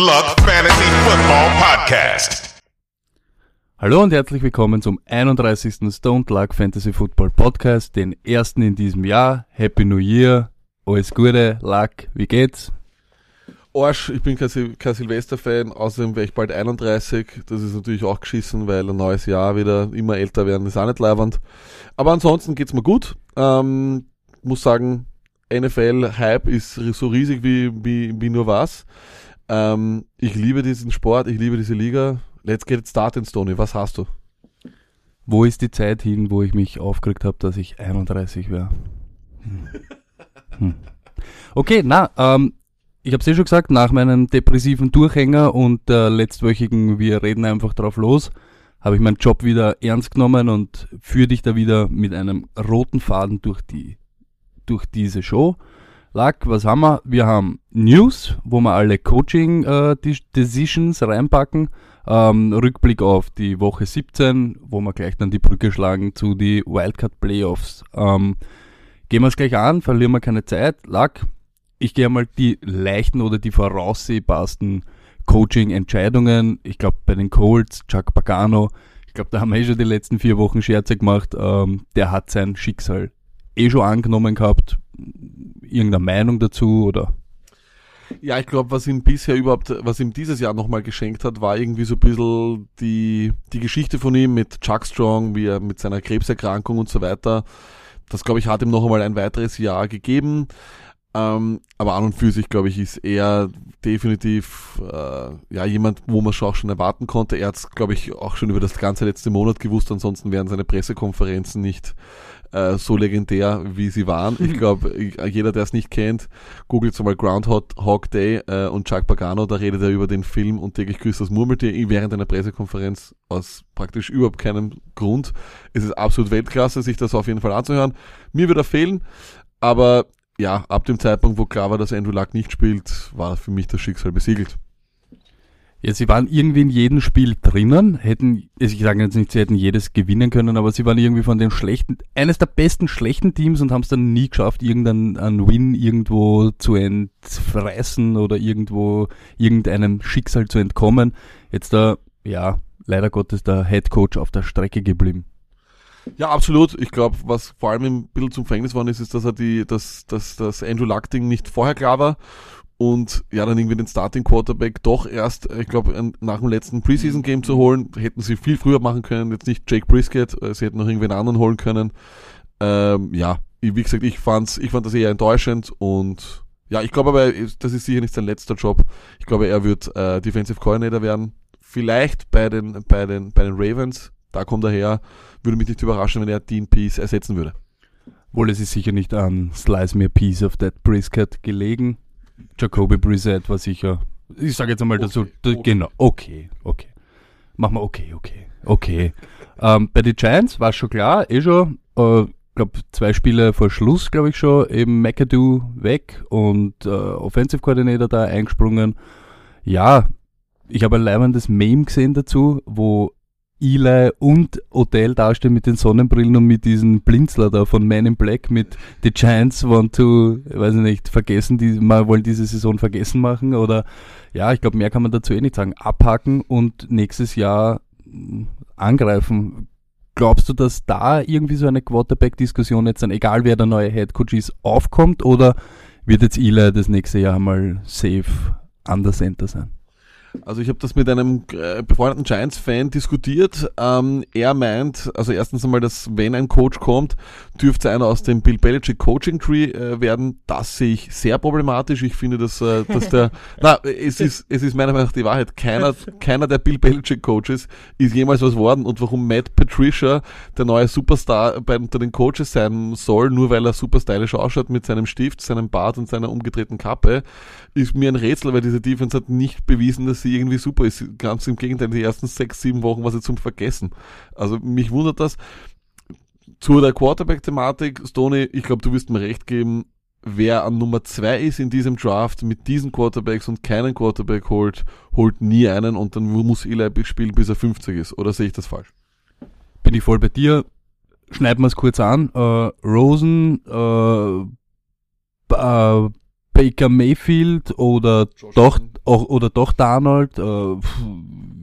Luck Fantasy Football Podcast. Hallo und herzlich willkommen zum 31. Stone Luck Fantasy Football Podcast, den ersten in diesem Jahr. Happy New Year, alles Gute, Luck, wie geht's? Arsch, ich bin kein, Sil kein Silvester-Fan, außerdem wäre ich bald 31. Das ist natürlich auch geschissen, weil ein neues Jahr wieder immer älter werden, ist auch nicht leibernd. Aber ansonsten geht's mir gut. Ähm, muss sagen, NFL-Hype ist so riesig wie, wie, wie nur was. Ähm, ich liebe diesen Sport, ich liebe diese Liga. Let's get it started, Stoney. Was hast du? Wo ist die Zeit hin, wo ich mich aufgeregt habe, dass ich 31 wäre? Hm. Hm. Okay, na, ähm, ich habe es eh schon gesagt, nach meinem depressiven Durchhänger und der letztwöchigen Wir reden einfach drauf los, habe ich meinen Job wieder ernst genommen und führe dich da wieder mit einem roten Faden durch die durch diese Show. Lack, was haben wir? Wir haben News, wo wir alle Coaching äh, Decisions reinpacken. Ähm, Rückblick auf die Woche 17, wo wir gleich dann die Brücke schlagen zu die Wildcard Playoffs. Ähm, gehen wir es gleich an, verlieren wir keine Zeit. Lack, ich gehe mal die leichten oder die voraussehbarsten Coaching-Entscheidungen. Ich glaube, bei den Colts, Chuck Pagano, ich glaube, da haben wir eh schon die letzten vier Wochen Scherze gemacht. Ähm, der hat sein Schicksal eh schon angenommen gehabt. Irgendeine Meinung dazu oder? Ja, ich glaube, was ihm bisher überhaupt, was ihm dieses Jahr nochmal geschenkt hat, war irgendwie so ein bisschen die, die Geschichte von ihm mit Chuck Strong, wie er mit seiner Krebserkrankung und so weiter. Das, glaube ich, hat ihm noch einmal ein weiteres Jahr gegeben. Ähm, aber an und für sich, glaube ich, ist er definitiv äh, ja jemand, wo man schon auch schon erwarten konnte. Er hat es, glaube ich, auch schon über das ganze letzte Monat gewusst, ansonsten wären seine Pressekonferenzen nicht äh, so legendär, wie sie waren. Ich glaube, jeder, der es nicht kennt, googelt so mal Groundhog Day äh, und Chuck Pagano, da redet er über den Film und täglich grüßt das Murmeltier während einer Pressekonferenz aus praktisch überhaupt keinem Grund. Es ist absolut Weltklasse, sich das auf jeden Fall anzuhören. Mir wird er fehlen, aber ja, ab dem Zeitpunkt, wo klar war, dass Andrew Luck nicht spielt, war für mich das Schicksal besiegelt. Ja, sie waren irgendwie in jedem Spiel drinnen, hätten, also ich sage jetzt nicht, sie hätten jedes gewinnen können, aber sie waren irgendwie von den schlechten, eines der besten schlechten Teams und haben es dann nie geschafft, irgendeinen Win irgendwo zu entfressen oder irgendwo irgendeinem Schicksal zu entkommen. Jetzt da, ja, leider Gottes der Head Coach auf der Strecke geblieben. Ja, absolut. Ich glaube, was vor allem ein bisschen zum Verhängnis worden ist, ist, dass er die, dass, dass das Andrew Luck-Ding nicht vorher klar war und ja, dann irgendwie den Starting Quarterback doch erst, ich glaube, nach dem letzten Preseason Game zu holen, hätten sie viel früher machen können, jetzt nicht Jake Brisket, äh, sie hätten noch irgendwen anderen holen können. Ähm, ja, wie gesagt, ich fand's, ich fand das eher enttäuschend und ja, ich glaube aber, das ist sicher nicht sein letzter Job. Ich glaube, er wird äh, Defensive Coordinator werden. Vielleicht bei den, bei den, bei den Ravens, da kommt er her würde mich nicht überraschen, wenn er Dean Peace ersetzen würde. Wohl, es ist sicher nicht an Slice Me a Piece of That Brisket gelegen. Jacoby Brissett war sicher, ich sage jetzt einmal okay, dazu, okay. genau, okay, okay. Machen wir okay, okay, okay. ähm, bei den Giants war schon klar, eh schon, äh, glaube zwei Spiele vor Schluss, glaube ich schon, eben McAdoo weg und äh, Offensive Coordinator da eingesprungen. Ja, ich habe ein leibendes Meme gesehen dazu, wo Eli und Odell dastehen mit den Sonnenbrillen und mit diesem Blinzler da von Man in Black mit The Giants want to, weiß ich nicht, vergessen, die mal wollen diese Saison vergessen machen oder ja, ich glaube, mehr kann man dazu eh nicht sagen. Abhaken und nächstes Jahr mm, angreifen. Glaubst du, dass da irgendwie so eine Quarterback-Diskussion jetzt dann, egal wer der neue Headcoach ist, aufkommt oder wird jetzt Eli das nächste Jahr mal safe an der Center sein? Also ich habe das mit einem äh, befreundeten Giants-Fan diskutiert. Ähm, er meint, also erstens einmal, dass wenn ein Coach kommt, dürfte einer aus dem Bill Belichick Coaching Tree äh, werden. Das sehe ich sehr problematisch. Ich finde, dass, äh, dass der, na, es ist, es ist meiner Meinung nach die Wahrheit. Keiner, keiner der Bill Belichick Coaches ist jemals was worden und warum Matt Patricia der neue Superstar bei unter den Coaches sein soll, nur weil er super stylisch ausschaut mit seinem Stift, seinem Bart und seiner umgedrehten Kappe, ist mir ein Rätsel, weil diese Defense hat nicht bewiesen, dass sie irgendwie super ist. Ganz im Gegenteil, die ersten sechs, sieben Wochen war sie zum Vergessen. Also mich wundert das. Zu der Quarterback-Thematik, Stoney, ich glaube, du wirst mir recht geben, wer an Nummer zwei ist in diesem Draft mit diesen Quarterbacks und keinen Quarterback holt, holt nie einen und dann muss Eli spielen, bis er 50 ist. Oder sehe ich das falsch? Bin ich voll bei dir. Schneiden wir es kurz an. Äh, Rosen, äh, äh, Baker Mayfield oder doch auch, oder doch Darnold? Äh,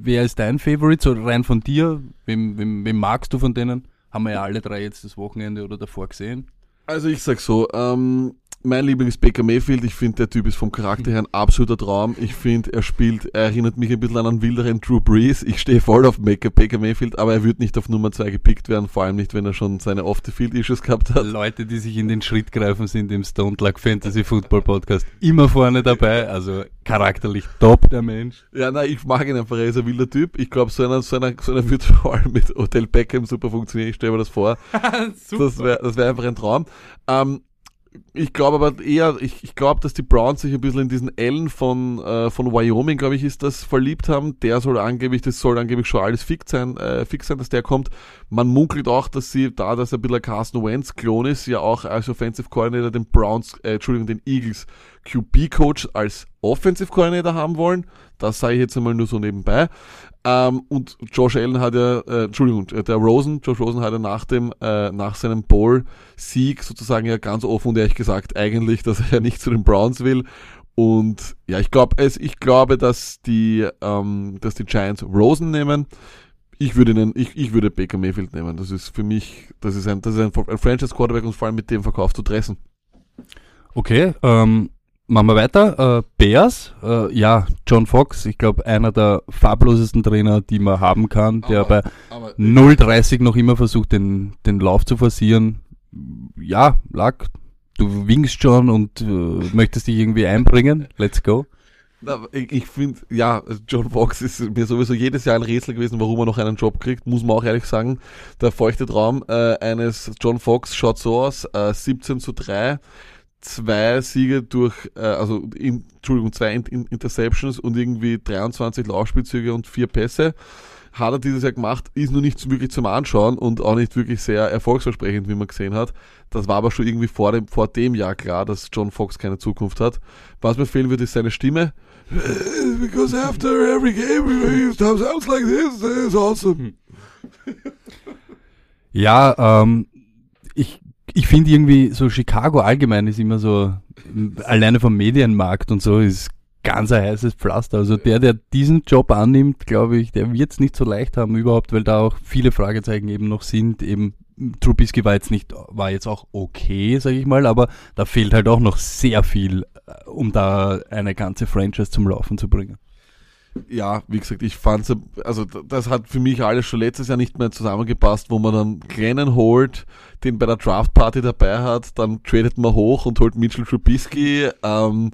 wer ist dein Favorite? So rein von dir, wem, wem, wem magst du von denen? Haben wir ja alle drei jetzt das Wochenende oder davor gesehen. Also ich sag so, ähm, mein Liebling ist Baker Mayfield. Ich finde, der Typ ist vom Charakter her ein absoluter Traum. Ich finde, er spielt, er erinnert mich ein bisschen an einen wilderen Drew Brees. Ich stehe voll auf Baker, Mayfield, aber er wird nicht auf Nummer zwei gepickt werden, vor allem nicht, wenn er schon seine Off-the-Field-Issues gehabt hat. Leute, die sich in den Schritt greifen, sind im Stone Luck Fantasy Football Podcast immer vorne dabei. Also charakterlich top, der Mensch. Ja, nein, ich mag ihn einfach, er ist ein wilder Typ. Ich glaube, so einer, so einer, so einer wird vor allem mit Hotel Beckham super funktionieren. Ich stelle mir das vor. Das wäre das wär einfach ein Traum. Ähm, ich glaube aber eher, ich, ich glaube, dass die Browns sich ein bisschen in diesen Allen von, äh, von Wyoming, glaube ich, ist das, verliebt haben. Der soll angeblich, das soll angeblich schon alles fix sein, äh, fix sein, dass der kommt. Man munkelt auch, dass sie, da dass er ein bisschen ein Carson Wentz-Klon ist, ja auch als Offensive Coordinator den Browns, äh, Entschuldigung, den Eagles QB-Coach als Offensive Coordinator haben wollen. Das sei ich jetzt einmal nur so nebenbei. Ähm, und Josh Allen hat ja, äh, Entschuldigung, der Rosen, Josh Rosen hat ja nach dem, äh, nach seinem Bowl-Sieg sozusagen ja ganz offen und ehrlich gesagt eigentlich, dass er ja nicht zu den Browns will. Und ja, ich glaube, es, ich glaube, dass die, ähm, dass die Giants Rosen nehmen. Ich würde ihn, ich, ich würde Baker Mayfield nehmen. Das ist für mich, das ist ein, das ist ein, ein Franchise Quarterback und vor allem mit dem Verkauf zu dressen. Okay, ähm, machen wir weiter. Äh, Bears, äh, ja, John Fox, ich glaube einer der farblosesten Trainer, die man haben kann, der Aber- bei aber- 0,30 noch immer versucht, den, den Lauf zu forcieren. Ja, Lack, du winkst schon und äh, möchtest dich irgendwie einbringen. Let's go. Ich, ich finde, ja, John Fox ist mir sowieso jedes Jahr ein Rätsel gewesen, warum er noch einen Job kriegt, muss man auch ehrlich sagen. Der feuchte Traum äh, eines John Fox schaut so aus, äh, 17 zu 3, zwei Siege durch, äh, also, in, Entschuldigung, zwei in, in Interceptions und irgendwie 23 Laufspielzüge und vier Pässe. Hat er dieses Jahr gemacht, ist nur nicht wirklich zum Anschauen und auch nicht wirklich sehr erfolgsversprechend, wie man gesehen hat. Das war aber schon irgendwie vor dem, vor dem Jahr klar, dass John Fox keine Zukunft hat. Was mir fehlen wird, ist seine Stimme. Because after every game, it sounds like this, it's awesome. Ja, ähm, ich, ich finde irgendwie so Chicago allgemein ist immer so, alleine vom Medienmarkt und so ist ganz ein heißes Pflaster. Also der, der diesen Job annimmt, glaube ich, der wird es nicht so leicht haben überhaupt, weil da auch viele Fragezeichen eben noch sind. Eben Trubisky war jetzt nicht, war jetzt auch okay, sage ich mal, aber da fehlt halt auch noch sehr viel, äh, um da eine ganze Franchise zum Laufen zu bringen. Ja, wie gesagt, ich fand's, also das hat für mich alles schon letztes Jahr nicht mehr zusammengepasst, wo man dann Glennon holt, den bei der Draft Party dabei hat, dann tradet man hoch und holt Mitchell Trubisky, ähm,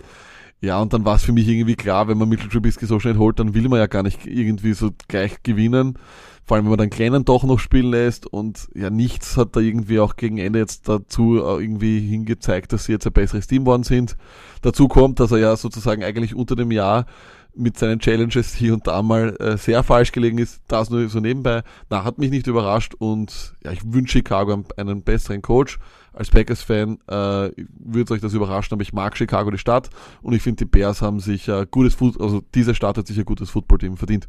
ja, und dann war es für mich irgendwie klar, wenn man Mitchell Trubisky so schnell holt, dann will man ja gar nicht irgendwie so gleich gewinnen. Vor allem, wenn man dann Kleinen doch noch spielen lässt und ja, nichts hat da irgendwie auch gegen Ende jetzt dazu äh, irgendwie hingezeigt, dass sie jetzt ein besseres Team worden sind. Dazu kommt, dass er ja sozusagen eigentlich unter dem Jahr mit seinen Challenges hier und da mal äh, sehr falsch gelegen ist. Das nur so nebenbei. Na, hat mich nicht überrascht und ja, ich wünsche Chicago einen, besseren Coach. Als Packers-Fan äh, würde euch das überraschen, aber ich mag Chicago, die Stadt und ich finde, die Bears haben sich äh, gutes Foot, also diese Stadt hat sich ein gutes Footballteam verdient.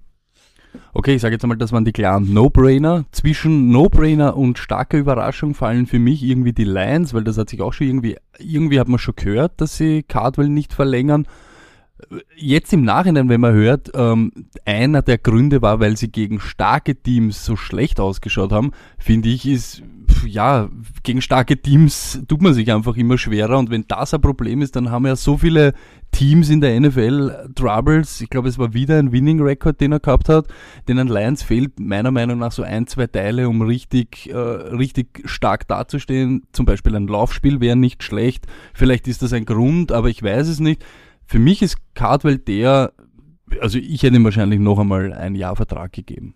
Okay, ich sage jetzt einmal, das waren die klaren No-Brainer. Zwischen No-Brainer und starker Überraschung fallen für mich irgendwie die Lions, weil das hat sich auch schon irgendwie, irgendwie hat man schon gehört, dass sie Cardwell nicht verlängern. Jetzt im Nachhinein, wenn man hört, ähm, einer der Gründe war, weil sie gegen starke Teams so schlecht ausgeschaut haben, finde ich, ist, ja, gegen starke Teams tut man sich einfach immer schwerer und wenn das ein Problem ist, dann haben ja so viele Teams in der NFL Troubles. Ich glaube, es war wieder ein Winning Record, den er gehabt hat. Den an Lions fehlt meiner Meinung nach so ein, zwei Teile, um richtig, äh, richtig stark dazustehen. Zum Beispiel ein Laufspiel wäre nicht schlecht. Vielleicht ist das ein Grund, aber ich weiß es nicht. Für mich ist Cardwell der, also ich hätte ihm wahrscheinlich noch einmal ein Jahr Vertrag gegeben.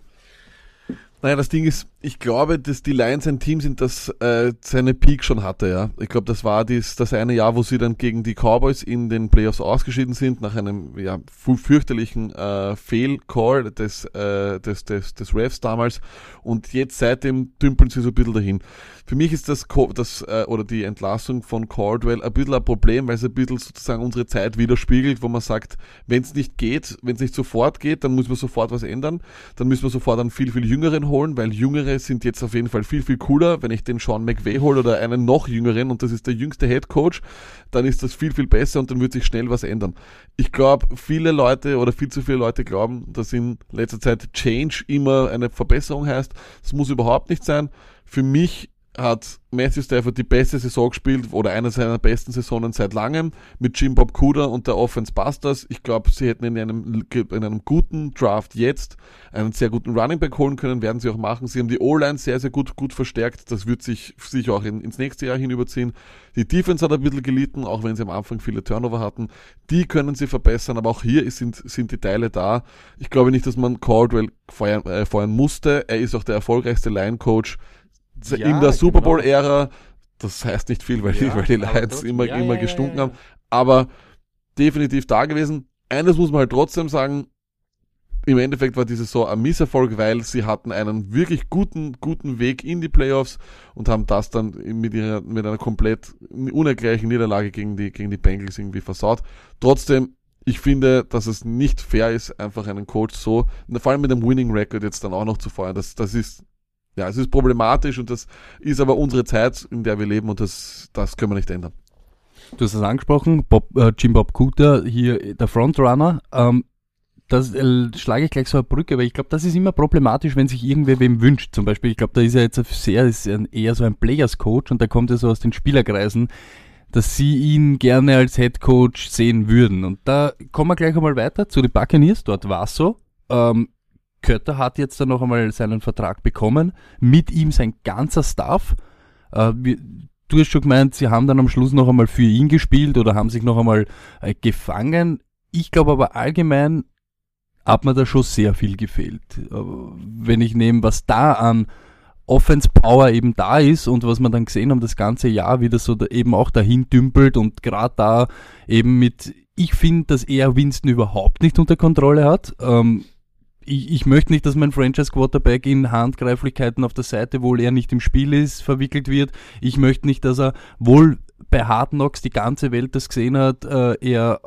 Naja, das Ding ist, ich glaube, dass die Lions ein Team sind, das äh, seine Peak schon hatte, ja. Ich glaube, das war dies, das eine Jahr, wo sie dann gegen die Cowboys in den Playoffs ausgeschieden sind, nach einem ja, fürchterlichen äh, Fehlcall des, äh, des, des, des Refs damals. Und jetzt seitdem dümpeln sie so ein bisschen dahin. Für mich ist das, das äh, oder die Entlassung von Caldwell ein bisschen ein Problem, weil es ein bisschen sozusagen unsere Zeit widerspiegelt, wo man sagt, wenn es nicht geht, wenn es nicht sofort geht, dann muss man sofort was ändern. Dann müssen wir sofort einen viel, viel Jüngeren holen, weil Jüngere Sind jetzt auf jeden Fall viel, viel cooler. Wenn ich den Sean McVay hole oder einen noch jüngeren und das ist der jüngste Head Coach, dann ist das viel, viel besser und dann wird sich schnell was ändern. Ich glaube, viele Leute oder viel zu viele Leute glauben, dass in letzter Zeit Change immer eine Verbesserung heißt. Das muss überhaupt nicht sein. Für mich hat Matthew Stafford die beste Saison gespielt oder eine seiner besten Saisonen seit langem mit Jim Bob Cooder und der Offense Busters. Ich glaube, sie hätten in einem, in einem guten Draft jetzt einen sehr guten Running Back holen können, werden sie auch machen. Sie haben die O-Line sehr, sehr gut, gut verstärkt. Das wird sich sicher auch in, ins nächste Jahr hinüberziehen. Die Defense hat ein bisschen gelitten, auch wenn sie am Anfang viele Turnover hatten. Die können sie verbessern, aber auch hier sind, sind die Teile da. Ich glaube nicht, dass man Caldwell feuern, äh, feuern musste. Er ist auch der erfolgreichste Line-Coach ja, in der Super genau. Bowl-Ära. Das heißt nicht viel, weil, ja, die, weil die Lions immer, ja, immer gestunken haben. Aber definitiv da gewesen. Eines muss man halt trotzdem sagen, im Endeffekt war diese Saison ein Misserfolg, weil sie hatten einen wirklich guten, guten Weg in die Playoffs und haben das dann mit, ihrer, mit einer komplett unergleichen Niederlage gegen die, gegen die Bengals irgendwie versaut. Trotzdem, ich finde, dass es nicht fair ist, einfach einen Coach so, vor allem mit einem Winning Record jetzt dann auch noch zu feuern. Das, das ist ja, es ist problematisch und das ist aber unsere Zeit, in der wir leben und das, das können wir nicht ändern. Du hast es angesprochen, Bob, äh, Jim Bob Cooter, hier der Frontrunner. Ähm, das äh, schlage ich gleich so eine Brücke, weil ich glaube, das ist immer problematisch, wenn sich irgendwer wem wünscht. Zum Beispiel, ich glaube, da ist er jetzt sehr, ist eher so ein Players-Coach und da kommt er so aus den Spielerkreisen, dass sie ihn gerne als Head Coach sehen würden. Und da kommen wir gleich einmal weiter zu den Buccaneers. Dort war es so. Ähm, Kötter hat jetzt dann noch einmal seinen Vertrag bekommen, mit ihm sein ganzer Staff. Äh, du hast schon gemeint, sie haben dann am Schluss noch einmal für ihn gespielt oder haben sich noch einmal äh, gefangen. Ich glaube aber allgemein hat mir da schon sehr viel gefehlt. Äh, wenn ich nehme, was da an Offense Power eben da ist und was wir dann gesehen haben das ganze Jahr, wie das so da eben auch dahin dümpelt und gerade da eben mit, ich finde, dass er Winston überhaupt nicht unter Kontrolle hat. Ähm, ich, ich möchte nicht, dass mein Franchise-Quarterback in Handgreiflichkeiten auf der Seite, wo er nicht im Spiel ist, verwickelt wird. Ich möchte nicht, dass er wohl bei Hard Knocks die ganze Welt das gesehen hat, äh, er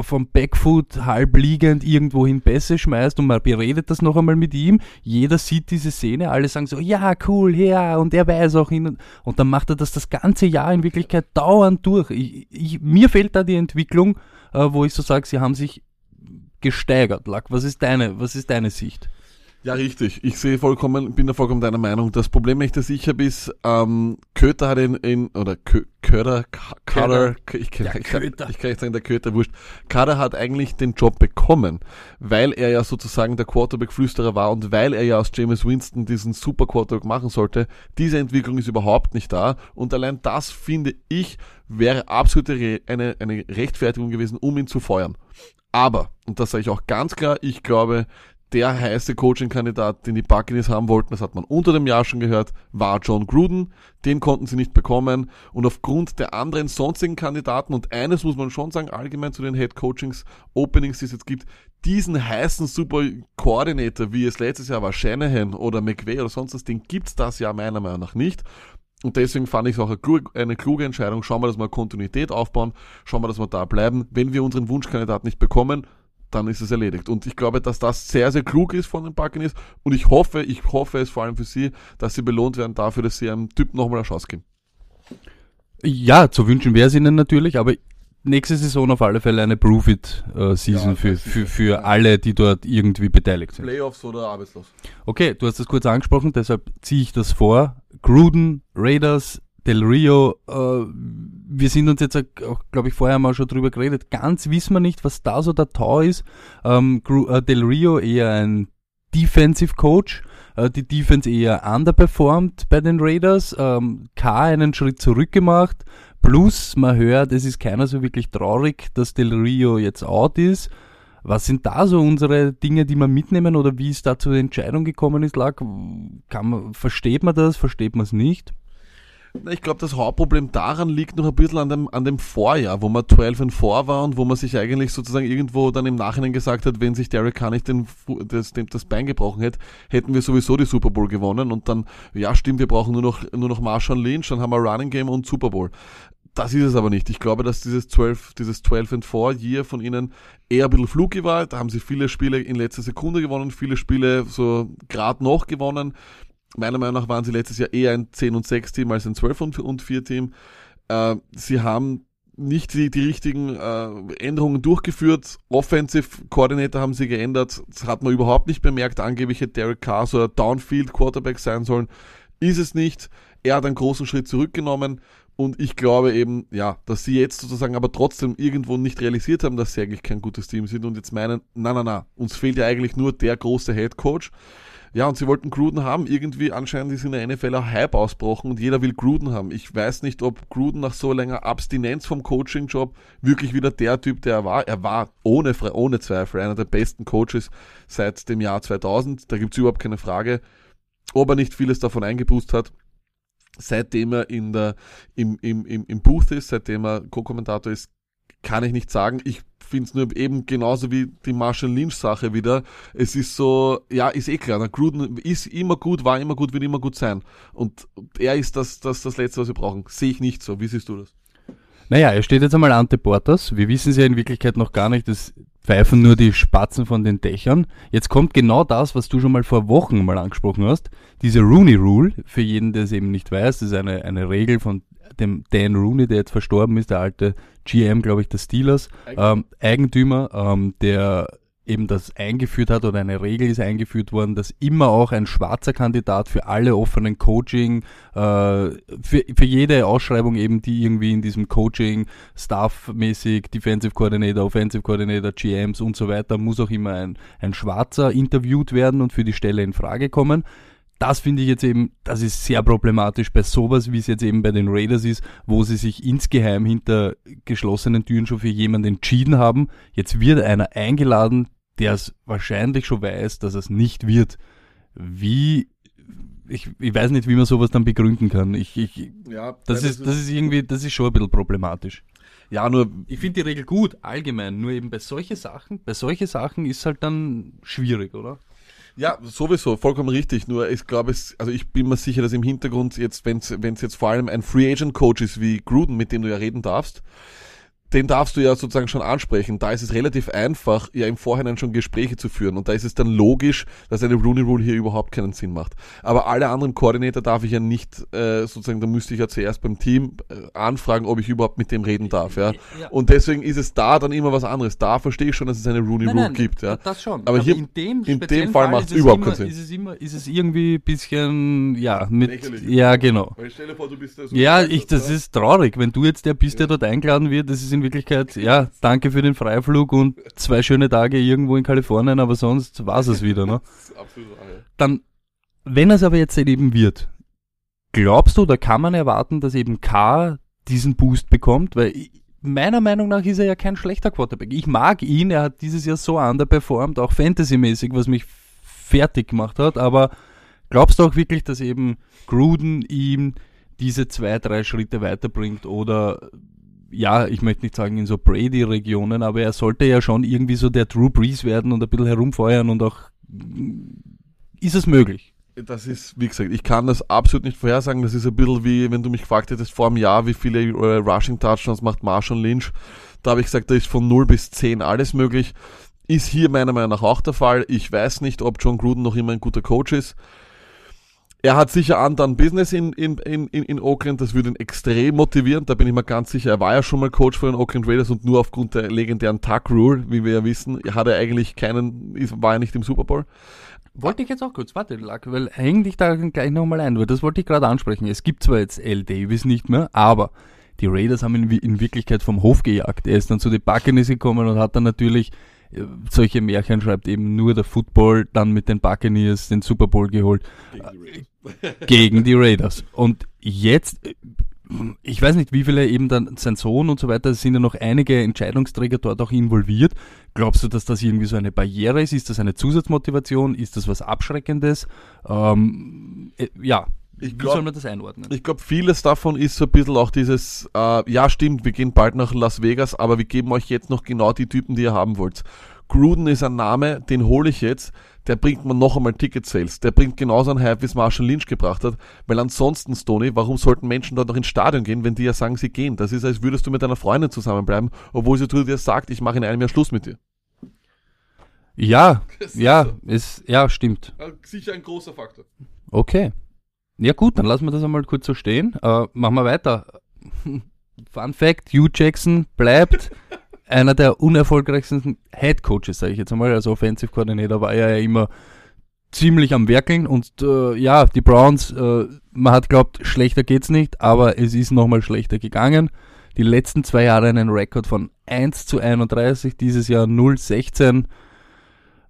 vom Backfoot halb liegend irgendwohin Pässe schmeißt und man beredet das noch einmal mit ihm. Jeder sieht diese Szene, alle sagen so, ja, cool, ja, und er weiß auch hin. Und dann macht er das das ganze Jahr in Wirklichkeit dauernd durch. Ich, ich, mir fehlt da die Entwicklung, äh, wo ich so sage, sie haben sich gesteigert, Lack. Was ist deine, was ist deine Sicht? Ja, richtig. Ich sehe vollkommen, bin da vollkommen deiner Meinung. Das Problem, wenn ich das sicher bin, ist, ähm, Köter hat in, in oder Kö, Köder, Kader, ich kann, ja, ich, kann, ich kann nicht sagen, der Köter, wurscht. Kader hat eigentlich den Job bekommen, weil er ja sozusagen der Quarterback-Flüsterer war und weil er ja aus James Winston diesen Super Quarterback machen sollte. Diese Entwicklung ist überhaupt nicht da und allein das, finde ich, wäre absolut eine, eine Rechtfertigung gewesen, um ihn zu feuern. Aber, und das sage ich auch ganz klar, ich glaube, der heiße Coaching-Kandidat, den die Buccaneers haben wollten, das hat man unter dem Jahr schon gehört, war John Gruden. Den konnten sie nicht bekommen. Und aufgrund der anderen sonstigen Kandidaten, und eines muss man schon sagen, allgemein zu den Head Coachings, Openings, die es jetzt gibt, diesen heißen Super Coordinator, wie es letztes Jahr war, Shanahan oder McVay oder sonst was, den gibt's das Jahr meiner Meinung nach nicht. Und deswegen fand ich es auch eine kluge Entscheidung. Schauen wir, dass wir Kontinuität aufbauen. Schauen wir, dass wir da bleiben. Wenn wir unseren Wunschkandidat nicht bekommen, dann ist es erledigt. Und ich glaube, dass das sehr, sehr klug ist von den Buccaneers. Und ich hoffe, ich hoffe es vor allem für sie, dass sie belohnt werden dafür, dass sie einem Typ nochmal eine Chance geben. Ja, zu wünschen wäre es ihnen natürlich, aber nächste Saison auf alle Fälle eine Prove-It-Season ja, für, für, für alle, die dort irgendwie beteiligt sind. Playoffs oder arbeitslos. Okay, du hast das kurz angesprochen, deshalb ziehe ich das vor. Gruden, Raiders, Del Rio, äh, wir sind uns jetzt auch, glaube ich, vorher mal schon drüber geredet. Ganz wissen wir nicht, was da so der Tau ist. Ähm, äh, Del Rio eher ein Defensive Coach, äh, die Defense eher underperformed bei den Raiders. Ähm, K einen Schritt zurück gemacht. Plus, man hört, es ist keiner so wirklich traurig, dass Del Rio jetzt out ist. Was sind da so unsere Dinge, die man mitnehmen oder wie es da zur Entscheidung gekommen ist, lag? Man, versteht man das, versteht man es nicht? Ich glaube, das Hauptproblem daran liegt noch ein bisschen an dem, an dem Vorjahr, wo man 12 und 4 war und wo man sich eigentlich sozusagen irgendwo dann im Nachhinein gesagt hat, wenn sich Derek Carr nicht den, das, das Bein gebrochen hätte, hätten wir sowieso die Super Bowl gewonnen und dann, ja stimmt, wir brauchen nur noch, nur noch Marshall Lynch, dann haben wir Running Game und Super Bowl. Das ist es aber nicht. Ich glaube, dass dieses 12, dieses 12 and 4 Year von ihnen eher ein bisschen fluky war. Da haben sie viele Spiele in letzter Sekunde gewonnen, viele Spiele so gerade noch gewonnen. meiner Meinung nach waren sie letztes Jahr eher ein 10 und 6 Team als ein 12 und, und 4 Team. Äh, sie haben nicht die, die richtigen äh, Änderungen durchgeführt. Offensive Coordinator haben sie geändert. Das hat man überhaupt nicht bemerkt. Angeblich hätte Derek Carr so ein Downfield Quarterback sein sollen. Ist es nicht. Er hat einen großen Schritt zurückgenommen. Und ich glaube eben, ja, dass sie jetzt sozusagen aber trotzdem irgendwo nicht realisiert haben, dass sie eigentlich kein gutes Team sind und jetzt meinen, na, na, na, uns fehlt ja eigentlich nur der große Head Coach. Ja, und sie wollten Gruden haben. Irgendwie anscheinend ist in der NFL ein Hype ausbrochen und jeder will Gruden haben. Ich weiß nicht, ob Gruden nach so langer Abstinenz vom Coaching-Job wirklich wieder der Typ, der er war. Er war ohne, ohne Zweifel einer der besten Coaches seit dem Jahr 2000. Da gibt's überhaupt keine Frage. Ob er nicht vieles davon eingeboost hat, seitdem er in der, im, im, im, im Booth ist, seitdem er Co-Kommentator ist, kann ich nicht sagen. Ich finde es nur eben genauso wie die Marshall Lynch-Sache wieder. Es ist so, ja, ist eh klar. Gruden ist immer gut, war immer gut, wird immer gut sein. Und er ist das, das, das Letzte, was wir brauchen. Sehe ich nicht so. Wie siehst du das? Naja, er steht jetzt einmal ante Portas. Wir wissen es ja in Wirklichkeit noch gar nicht. Das pfeifen nur die Spatzen von den Dächern. Jetzt kommt genau das, was du schon mal vor Wochen mal angesprochen hast. Diese Rooney Rule, für jeden, der es eben nicht weiß, ist eine, eine Regel von dem Dan Rooney, der jetzt verstorben ist, der alte GM, glaube ich, des Steelers, ähm, Eigentümer, ähm, der eben das eingeführt hat oder eine Regel ist eingeführt worden, dass immer auch ein schwarzer Kandidat für alle offenen Coaching, äh, für, für jede Ausschreibung eben, die irgendwie in diesem Coaching, Staff-mäßig, Defensive Coordinator, Offensive Coordinator, GMs und so weiter, muss auch immer ein, ein Schwarzer interviewt werden und für die Stelle in Frage kommen das finde ich jetzt eben, das ist sehr problematisch bei sowas, wie es jetzt eben bei den Raiders ist, wo sie sich insgeheim hinter geschlossenen Türen schon für jemanden entschieden haben. Jetzt wird einer eingeladen, der es wahrscheinlich schon weiß, dass es nicht wird. Wie, ich, ich weiß nicht, wie man sowas dann begründen kann. Ich, ich, ja, das, ist, das ist irgendwie, das ist schon ein bisschen problematisch. Ja, nur. Ich finde die Regel gut, allgemein. Nur eben bei solchen Sachen, bei solchen Sachen ist halt dann schwierig, oder? Ja, sowieso, vollkommen richtig. Nur ich glaube, es, also ich bin mir sicher, dass im Hintergrund jetzt, wenn es jetzt vor allem ein Free Agent Coach ist wie Gruden, mit dem du ja reden darfst, den darfst du ja sozusagen schon ansprechen. Da ist es relativ einfach, ja im Vorhinein schon Gespräche zu führen. Und da ist es dann logisch, dass eine Rooney Rule hier überhaupt keinen Sinn macht. Aber alle anderen Koordinator darf ich ja nicht, äh, sozusagen, da müsste ich ja zuerst beim Team äh, anfragen, ob ich überhaupt mit dem reden darf. Ja? ja? Und deswegen ist es da dann immer was anderes. Da verstehe ich schon, dass es eine Rooney Rule nein, gibt. Ja? Das schon. Aber, Aber hier, in dem, in dem Fall, macht es überhaupt keinen Sinn. Ist es, immer, ist es irgendwie ein bisschen, ja, mit, Lächerlich. ja, genau. Weil stell dir vor, du bist da so Ja, ich, das ist traurig. Wenn du jetzt der bist, der dort eingeladen wird, das ist in Wirklichkeit, ja, danke für den Freiflug und zwei schöne Tage irgendwo in Kalifornien, aber sonst war es wieder. Ne? Dann, wenn es aber jetzt eben wird, glaubst du oder kann man erwarten, dass eben K diesen Boost bekommt? Weil meiner Meinung nach ist er ja kein schlechter Quarterback. Ich mag ihn, er hat dieses Jahr so underperformed, auch fantasymäßig, was mich fertig gemacht hat, aber glaubst du auch wirklich, dass eben Gruden ihm diese zwei, drei Schritte weiterbringt oder ja, ich möchte nicht sagen in so Brady-Regionen, aber er sollte ja schon irgendwie so der Drew Brees werden und ein bisschen herumfeuern und auch ist es möglich? Das ist, wie gesagt, ich kann das absolut nicht vorhersagen. Das ist ein bisschen wie, wenn du mich gefragt hättest vor einem Jahr, wie viele äh, Rushing Touchdowns macht Marshall Lynch. Da habe ich gesagt, da ist von 0 bis 10 alles möglich. Ist hier meiner Meinung nach auch der Fall. Ich weiß nicht, ob John Gruden noch immer ein guter Coach ist. Er hat sicher anderen Business in, in, in, in Oakland, das würde ihn extrem motivieren, da bin ich mir ganz sicher. Er war ja schon mal Coach von den Oakland Raiders und nur aufgrund der legendären Tuck Rule, wie wir ja wissen, hat er eigentlich keinen, war er nicht im Super Bowl. Wollte ich jetzt auch kurz, warte, Lack, weil häng dich da gleich nochmal ein, weil das wollte ich gerade ansprechen. Es gibt zwar jetzt L. Davis nicht mehr, aber die Raiders haben ihn in Wirklichkeit vom Hof gejagt. Er ist dann zu den Buccaneers gekommen und hat dann natürlich solche Märchen schreibt eben nur der Football, dann mit den Buccaneers den Super Bowl geholt. Gegen die, gegen die Raiders. Und jetzt, ich weiß nicht, wie viele eben dann sein Sohn und so weiter, sind ja noch einige Entscheidungsträger dort auch involviert. Glaubst du, dass das irgendwie so eine Barriere ist? Ist das eine Zusatzmotivation? Ist das was Abschreckendes? Ähm, äh, ja, ich glaub, Wie soll man das einordnen? Ich glaube, vieles davon ist so ein bisschen auch dieses, äh, ja stimmt, wir gehen bald nach Las Vegas, aber wir geben euch jetzt noch genau die Typen, die ihr haben wollt. Gruden ist ein Name, den hole ich jetzt, der bringt mir noch einmal Ticket-Sales. Der bringt genauso einen Hype, wie es Marshall Lynch gebracht hat. Weil ansonsten, Stoney, warum sollten Menschen dort noch ins Stadion gehen, wenn die ja sagen, sie gehen? Das ist, als würdest du mit deiner Freundin zusammenbleiben, obwohl sie dir sagt, ich mache in einem Jahr Schluss mit dir. Ja, ja, so. ist, ja, stimmt. Sicher ein großer Faktor. Okay. Ja gut, dann lassen wir das einmal kurz so stehen. Äh, machen wir weiter. Fun Fact, Hugh Jackson bleibt einer der unerfolgreichsten Head Coaches, sage ich jetzt einmal. Also Offensive Coordinator war er ja immer ziemlich am Werkeln und äh, ja, die Browns, äh, man hat glaubt, schlechter geht's nicht, aber es ist nochmal schlechter gegangen. Die letzten zwei Jahre einen Rekord von 1 zu 31, dieses Jahr 0-16.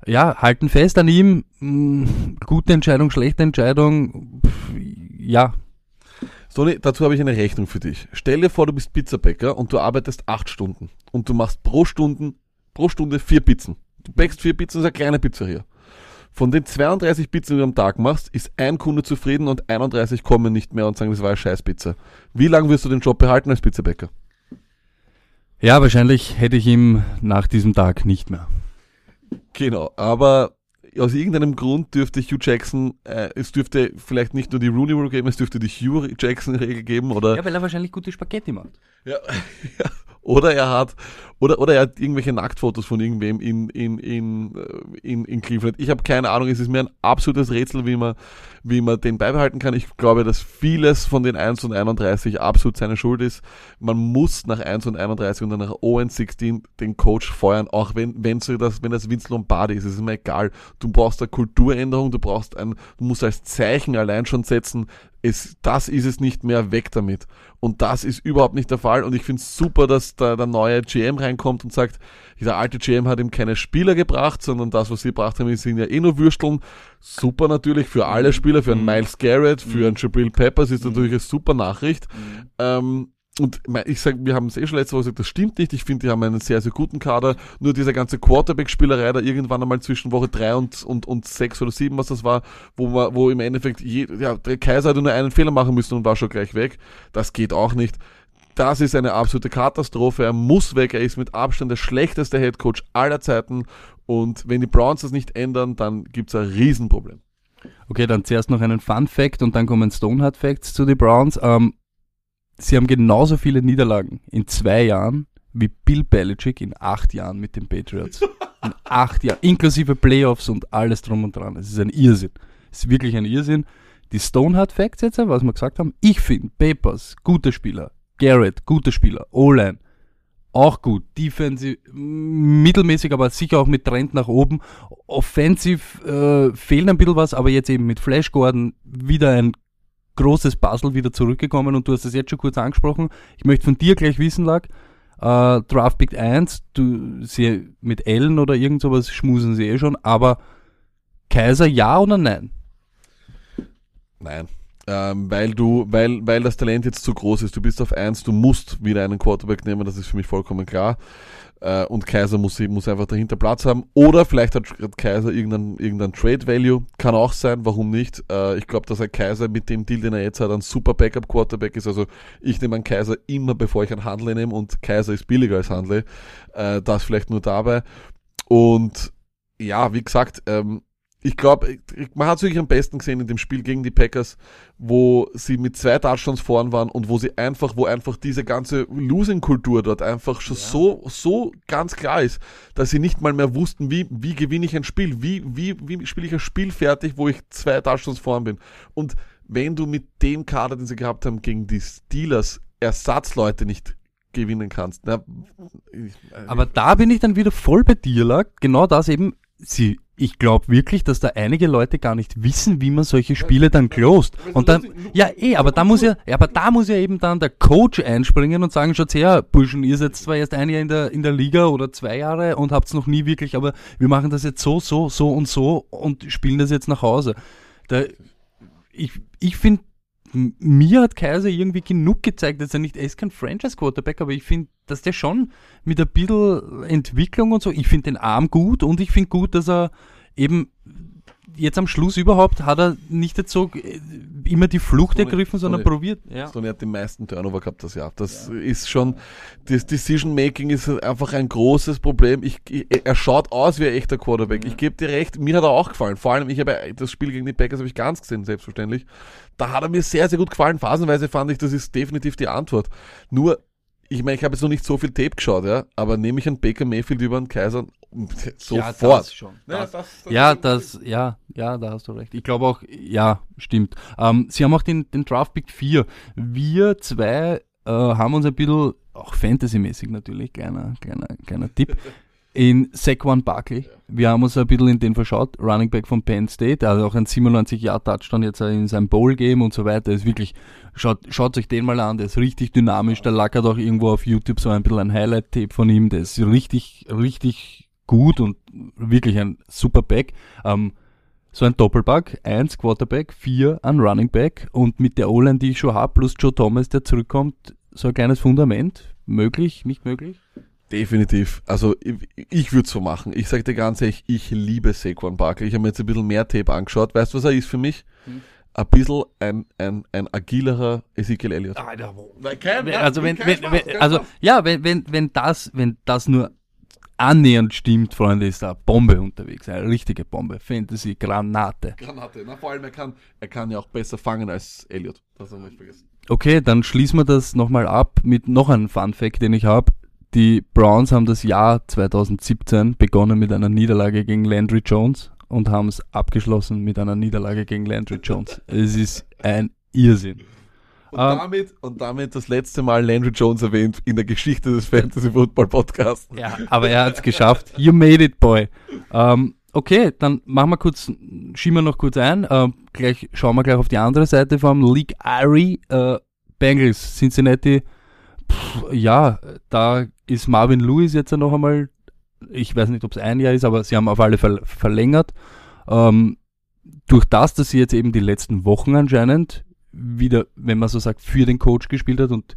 Ja, halten fest an ihm. Mh, gute Entscheidung, schlechte Entscheidung. Pff, ja, Sony, dazu habe ich eine Rechnung für dich. Stell dir vor, du bist Pizzabäcker und du arbeitest acht Stunden und du machst pro Stunde, pro Stunde vier Pizzen. Du bäckst vier Pizzen, das ist eine kleine Pizzeria. Von den 32 Pizzen, die du am Tag machst, ist ein Kunde zufrieden und 31 kommen nicht mehr und sagen, das war eine Scheißpizza. Wie lange wirst du den Job behalten als Pizzabäcker? Ja, wahrscheinlich hätte ich ihn nach diesem Tag nicht mehr. Genau, aber aus irgendeinem Grund dürfte Hugh Jackson, äh, es dürfte vielleicht nicht nur die Rooney Rule geben, es dürfte die Hugh Jackson Regel geben oder Ja, weil er wahrscheinlich gute Spaghetti macht. Ja, ja. Oder er hat, oder, oder er hat irgendwelche Nacktfotos von irgendwem in, in, in, äh, in, in Cleveland. Ich habe keine Ahnung, es ist mir ein absolutes Rätsel, wie man, wie man den beibehalten kann. Ich glaube, dass vieles von den 1 und 31 absolut seine Schuld ist. Man muss nach 1 und 31 und dann nach 0 und 16 den Coach feuern, auch wenn, wenn so das, wenn das Vince Lombardi ist, es ist mir egal. Du brauchst eine Kulturänderung, du brauchst ein, du musst als Zeichen allein schon setzen, es, das ist es nicht mehr, weg damit. Und das ist überhaupt nicht der Fall. Und ich finde es super, dass da der neue GM reinkommt und sagt, der alte GM hat ihm keine Spieler gebracht, sondern das, was sie gebracht haben, sind ja eh nur Würsteln. Super natürlich für alle Spieler, für einen Miles Garrett, für einen Jabril Peppers ist natürlich eine super Nachricht. Ähm, und ich sage, wir haben es eh schon letzte Woche gesagt, das stimmt nicht. Ich finde, die haben einen sehr, sehr guten Kader. Nur diese ganze Quarterback-Spielerei da irgendwann einmal zwischen Woche drei und, und, und sechs oder sieben, was das war, wo man, wo im Endeffekt, je, ja, der Kaiser hatte nur einen Fehler machen müssen und war schon gleich weg. Das geht auch nicht. Das ist eine absolute Katastrophe. Er muss weg. Er ist mit Abstand der schlechteste Headcoach aller Zeiten. Und wenn die Browns das nicht ändern, dann gibt's ein Riesenproblem. Okay, dann zuerst noch einen Fun Fact und dann kommen Stoneheart Facts zu den Browns. Ähm, sie haben genauso viele Niederlagen in zwei Jahren wie Bill Belichick in acht Jahren mit den Patriots. In acht Jahren, inklusive Playoffs und alles drum und dran. Es ist ein Irrsinn. Es ist wirklich ein Irrsinn. Die Stoneheart Facts jetzt, was wir gesagt haben, ich finde Papers, guter Spieler. Garrett, guter Spieler. O-Line, auch gut. Defensive, mittelmäßig, aber sicher auch mit Trend nach oben. Offensiv äh, fehlt ein bisschen was, aber jetzt eben mit Flash Gordon wieder ein großes Puzzle wieder zurückgekommen und du hast es jetzt schon kurz angesprochen. Ich möchte von dir gleich wissen, Lag. Äh, Draft Pick 1, du sie mit Ellen oder irgend sowas schmusen sie eh schon, aber Kaiser ja oder nein? Nein. Ähm, weil du, weil, weil das Talent jetzt zu groß ist. Du bist auf eins, du musst wieder einen Quarterback nehmen, das ist für mich vollkommen klar. Äh, und Kaiser muss, muss einfach dahinter Platz haben. Oder vielleicht hat Kaiser irgendein, irgendein Trade Value. Kann auch sein, warum nicht? Äh, ich glaube, dass ein Kaiser mit dem Deal, den er jetzt hat, ein super Backup Quarterback ist. Also ich nehme einen Kaiser immer, bevor ich einen Handle nehme und Kaiser ist billiger als Handle. Äh, das vielleicht nur dabei. Und ja, wie gesagt, ähm, ich glaube, man hat es wirklich am besten gesehen in dem Spiel gegen die Packers, wo sie mit zwei Touchdowns vorn waren und wo sie einfach, wo einfach diese ganze Losing-Kultur dort einfach schon ja. so, so ganz klar ist, dass sie nicht mal mehr wussten, wie, wie gewinne ich ein Spiel, wie, wie, wie spiele ich ein Spiel fertig, wo ich zwei Touchdowns vorn bin. Und wenn du mit dem Kader, den sie gehabt haben, gegen die Steelers Ersatzleute nicht gewinnen kannst. Na, ich, äh, Aber da bin ich dann wieder voll bei dir, lag. Genau das eben. Sie ich glaube wirklich, dass da einige Leute gar nicht wissen, wie man solche Spiele dann closed. Und dann, ja eh, aber da muss ja, aber da muss ja eben dann der Coach einspringen und sagen, schaut her, Burschen, ihr seid zwar erst ein Jahr in der, in der Liga oder zwei Jahre und habt es noch nie wirklich, aber wir machen das jetzt so, so, so und so und spielen das jetzt nach Hause. Da, ich, ich finde, mir hat Kaiser irgendwie genug gezeigt, dass er nicht, er ist kein Franchise-Quarterback, aber ich finde, dass der schon mit ein bisschen Entwicklung und so, ich finde den Arm gut und ich finde gut, dass er eben jetzt am Schluss überhaupt hat er nicht jetzt so äh, immer die Flucht Stoney, ergriffen, sondern Stoney, probiert. Ja. Stoney hat die meisten Turnover gehabt das Jahr. Das ja. ist schon, das Decision Making ist einfach ein großes Problem. Ich, ich er schaut aus wie ein echter Quarterback. Ja. Ich gebe dir recht, mir hat er auch gefallen. Vor allem, ich habe das Spiel gegen die Packers habe ich ganz gesehen, selbstverständlich. Da hat er mir sehr, sehr gut gefallen. Phasenweise fand ich, das ist definitiv die Antwort. Nur ich meine, ich habe jetzt noch nicht so viel Tape geschaut, ja, aber nehme ich einen Baker Mayfield über einen Kaiser Ja, sofort. das schon. Ja, Das, das- das- ja, das, ja, ja, da hast du recht. Ich glaube auch, ja, stimmt. Ähm, sie haben auch den, den Draft Pick 4. Wir zwei äh, haben uns ein bisschen, auch Fantasy-mäßig natürlich, kleiner, kleiner, kleiner Tipp, in Saquon Barkley. Wir haben uns ein bisschen in den verschaut, Running Back von Penn State, hat auch ein 97-Jahr-Touchdown jetzt in seinem Bowl-Game und so weiter. Ist wirklich, schaut, schaut euch den mal an, der ist richtig dynamisch, der lackert auch irgendwo auf YouTube so ein bisschen ein Highlight-Tape von ihm, der ist richtig, richtig gut und wirklich ein super Back. Ähm, so ein Doppelback, eins Quarterback, vier an Running Back und mit der O-Line, die ich schon habe, plus Joe Thomas, der zurückkommt, so ein kleines Fundament. Möglich, nicht möglich? Definitiv. Also ich, ich würde so machen. Ich sage dir ganz ehrlich, ich liebe Saquon Barkley. Ich habe mir jetzt ein bisschen mehr Tape angeschaut. Weißt du, was er ist für mich? Hm. Ein bisschen ein, ein, ein agilerer Ezekiel Elliott. Kein, also wenn, wenn, wenn also ja, wenn, wenn, wenn das, wenn das nur annähernd stimmt, Freunde, ist da eine Bombe unterwegs, eine richtige Bombe, Fantasy Granate. Granate. Na, vor allem, er kann, er kann ja auch besser fangen als Elliott. Das haben wir nicht vergessen. Okay, dann schließen wir das nochmal ab mit noch einem Fun Fact, den ich habe. Die Browns haben das Jahr 2017 begonnen mit einer Niederlage gegen Landry Jones und haben es abgeschlossen mit einer Niederlage gegen Landry Jones. Es ist ein Irrsinn. Und, Ähm, damit, und damit das letzte Mal Landry Jones erwähnt in der Geschichte des Fantasy Football Podcasts. Ja, aber er hat es geschafft. You made it, boy. Ähm, okay, dann machen wir kurz, schieben wir noch kurz ein. Ähm, gleich schauen wir gleich auf die andere Seite vom League Ari äh, Bengals, Cincinnati. Ja, da ist Marvin Lewis jetzt noch einmal. Ich weiß nicht, ob es ein Jahr ist, aber sie haben auf alle Fälle verlängert. Ähm, durch das, dass sie jetzt eben die letzten Wochen anscheinend wieder, wenn man so sagt, für den Coach gespielt hat und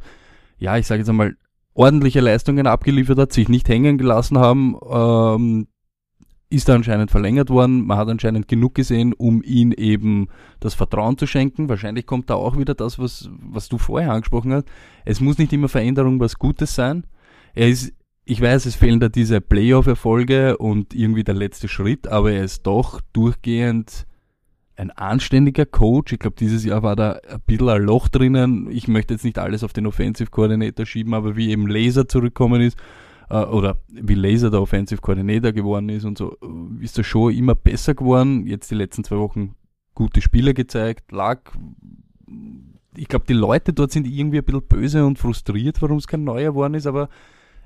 ja, ich sage jetzt einmal, ordentliche Leistungen abgeliefert hat, sich nicht hängen gelassen haben, ähm, ist er anscheinend verlängert worden. Man hat anscheinend genug gesehen, um ihn eben das Vertrauen zu schenken. Wahrscheinlich kommt da auch wieder das, was, was du vorher angesprochen hast. Es muss nicht immer Veränderung was Gutes sein. Er ist, ich weiß, es fehlen da diese Playoff-Erfolge und irgendwie der letzte Schritt, aber er ist doch durchgehend ein anständiger Coach. Ich glaube, dieses Jahr war da ein bisschen ein Loch drinnen. Ich möchte jetzt nicht alles auf den Offensive Coordinator schieben, aber wie eben Laser zurückgekommen ist, äh, oder wie Laser der Offensive Coordinator geworden ist und so, äh, ist er schon immer besser geworden. Jetzt die letzten zwei Wochen gute Spiele gezeigt, lag. Ich glaube, die Leute dort sind irgendwie ein bisschen böse und frustriert, warum es kein neuer geworden ist, aber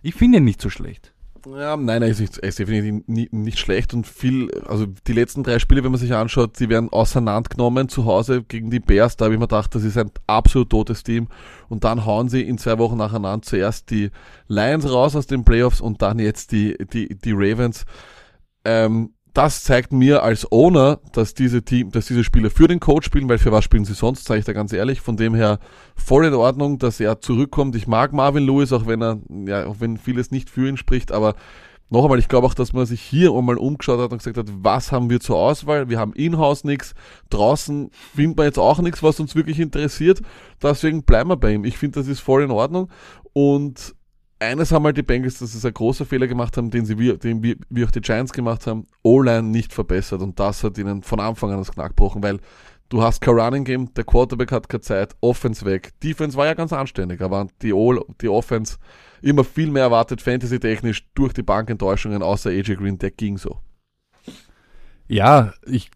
ich finde ihn nicht so schlecht. Ja, nein, er ist, nicht, er ist definitiv nicht, nicht schlecht und viel, also die letzten drei Spiele, wenn man sich anschaut, die werden auseinandergenommen zu Hause gegen die Bears. Da habe ich mir gedacht, das ist ein absolut totes Team. Und dann hauen sie in zwei Wochen nacheinander zuerst die Lions raus aus den Playoffs und dann jetzt die, die, die Ravens. Ähm, das zeigt mir als Owner, dass diese Team, dass diese Spieler für den Coach spielen, weil für was spielen sie sonst, sage ich da ganz ehrlich. Von dem her voll in Ordnung, dass er zurückkommt. Ich mag Marvin Lewis, auch wenn er, ja, auch wenn vieles nicht für ihn spricht, aber noch einmal, ich glaube auch, dass man sich hier einmal umgeschaut hat und gesagt hat, was haben wir zur Auswahl? Wir haben in-house nichts, draußen findet man jetzt auch nichts, was uns wirklich interessiert. Deswegen bleiben wir bei ihm. Ich finde, das ist voll in Ordnung. Und eines haben halt die Bengals, dass sie ein großer Fehler gemacht haben, den sie wie, den wir, wie auch die Giants gemacht haben, O-Line nicht verbessert und das hat ihnen von Anfang an das Knack gebrochen, weil du hast kein Running Game, der Quarterback hat keine Zeit, Offense weg. Defense war ja ganz anständig, aber die, o die Offense immer viel mehr erwartet, Fantasy-technisch durch die Bankenttäuschungen, außer AJ Green, der ging so. Ja, ich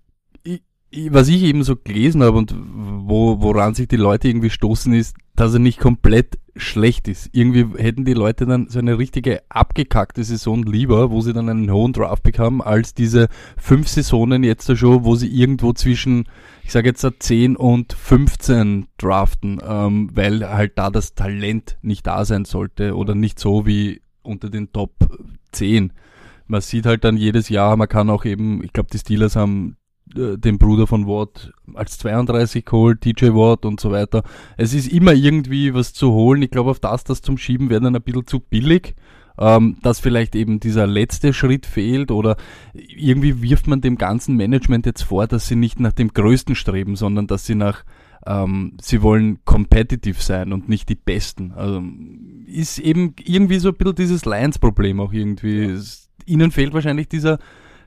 was ich eben so gelesen habe und wo, woran sich die Leute irgendwie stoßen ist, dass er nicht komplett schlecht ist. Irgendwie hätten die Leute dann so eine richtige abgekackte Saison lieber, wo sie dann einen hohen Draftpick haben, als diese fünf Saisonen jetzt da schon, wo sie irgendwo zwischen, ich sage jetzt 10 und 15 draften, ähm, weil halt da das Talent nicht da sein sollte oder nicht so wie unter den Top 10 man sieht halt dann jedes Jahr, man kann auch eben, ich glaube, die Steelers haben äh, den Bruder von Watt als 32 geholt, TJ Watt und so weiter. Es ist immer irgendwie was zu holen. Ich glaube, auf das, das zum Schieben wäre dann ein bisschen zu billig. Ähm, dass vielleicht eben dieser letzte Schritt fehlt oder irgendwie wirft man dem ganzen Management jetzt vor, dass sie nicht nach dem Größten streben, sondern dass sie nach ähm, sie wollen competitive sein und nicht die Besten. Also ist eben irgendwie so ein bisschen dieses Lions-Problem auch irgendwie. Es, ihnen fehlt wahrscheinlich dieser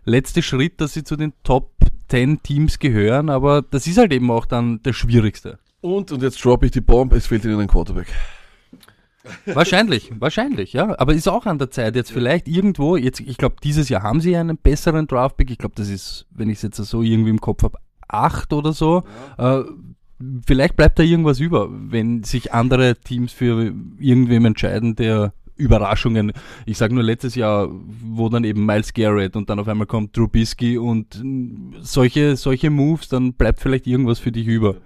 letzte Schritt, dass sie zu den Top 10 Teams gehören, aber das ist halt eben auch dann der schwierigste. Und, und jetzt droppe ich die Bombe, es fehlt ihnen ein Quarterback. wahrscheinlich, wahrscheinlich, ja. Aber ist auch an der Zeit jetzt vielleicht irgendwo, jetzt, ich glaube, dieses Jahr haben sie einen besseren Draftpick. Ich glaube, das ist, wenn ich es jetzt so irgendwie im Kopf habe, acht oder so. Äh, vielleicht bleibt da irgendwas über, wenn sich andere Teams für irgendwem entscheiden, der Überraschungen. Ich sage nur letztes Jahr, wo dann eben Miles Garrett und dann auf einmal kommt Trubisky und solche, solche Moves, dann bleibt vielleicht irgendwas für dich über.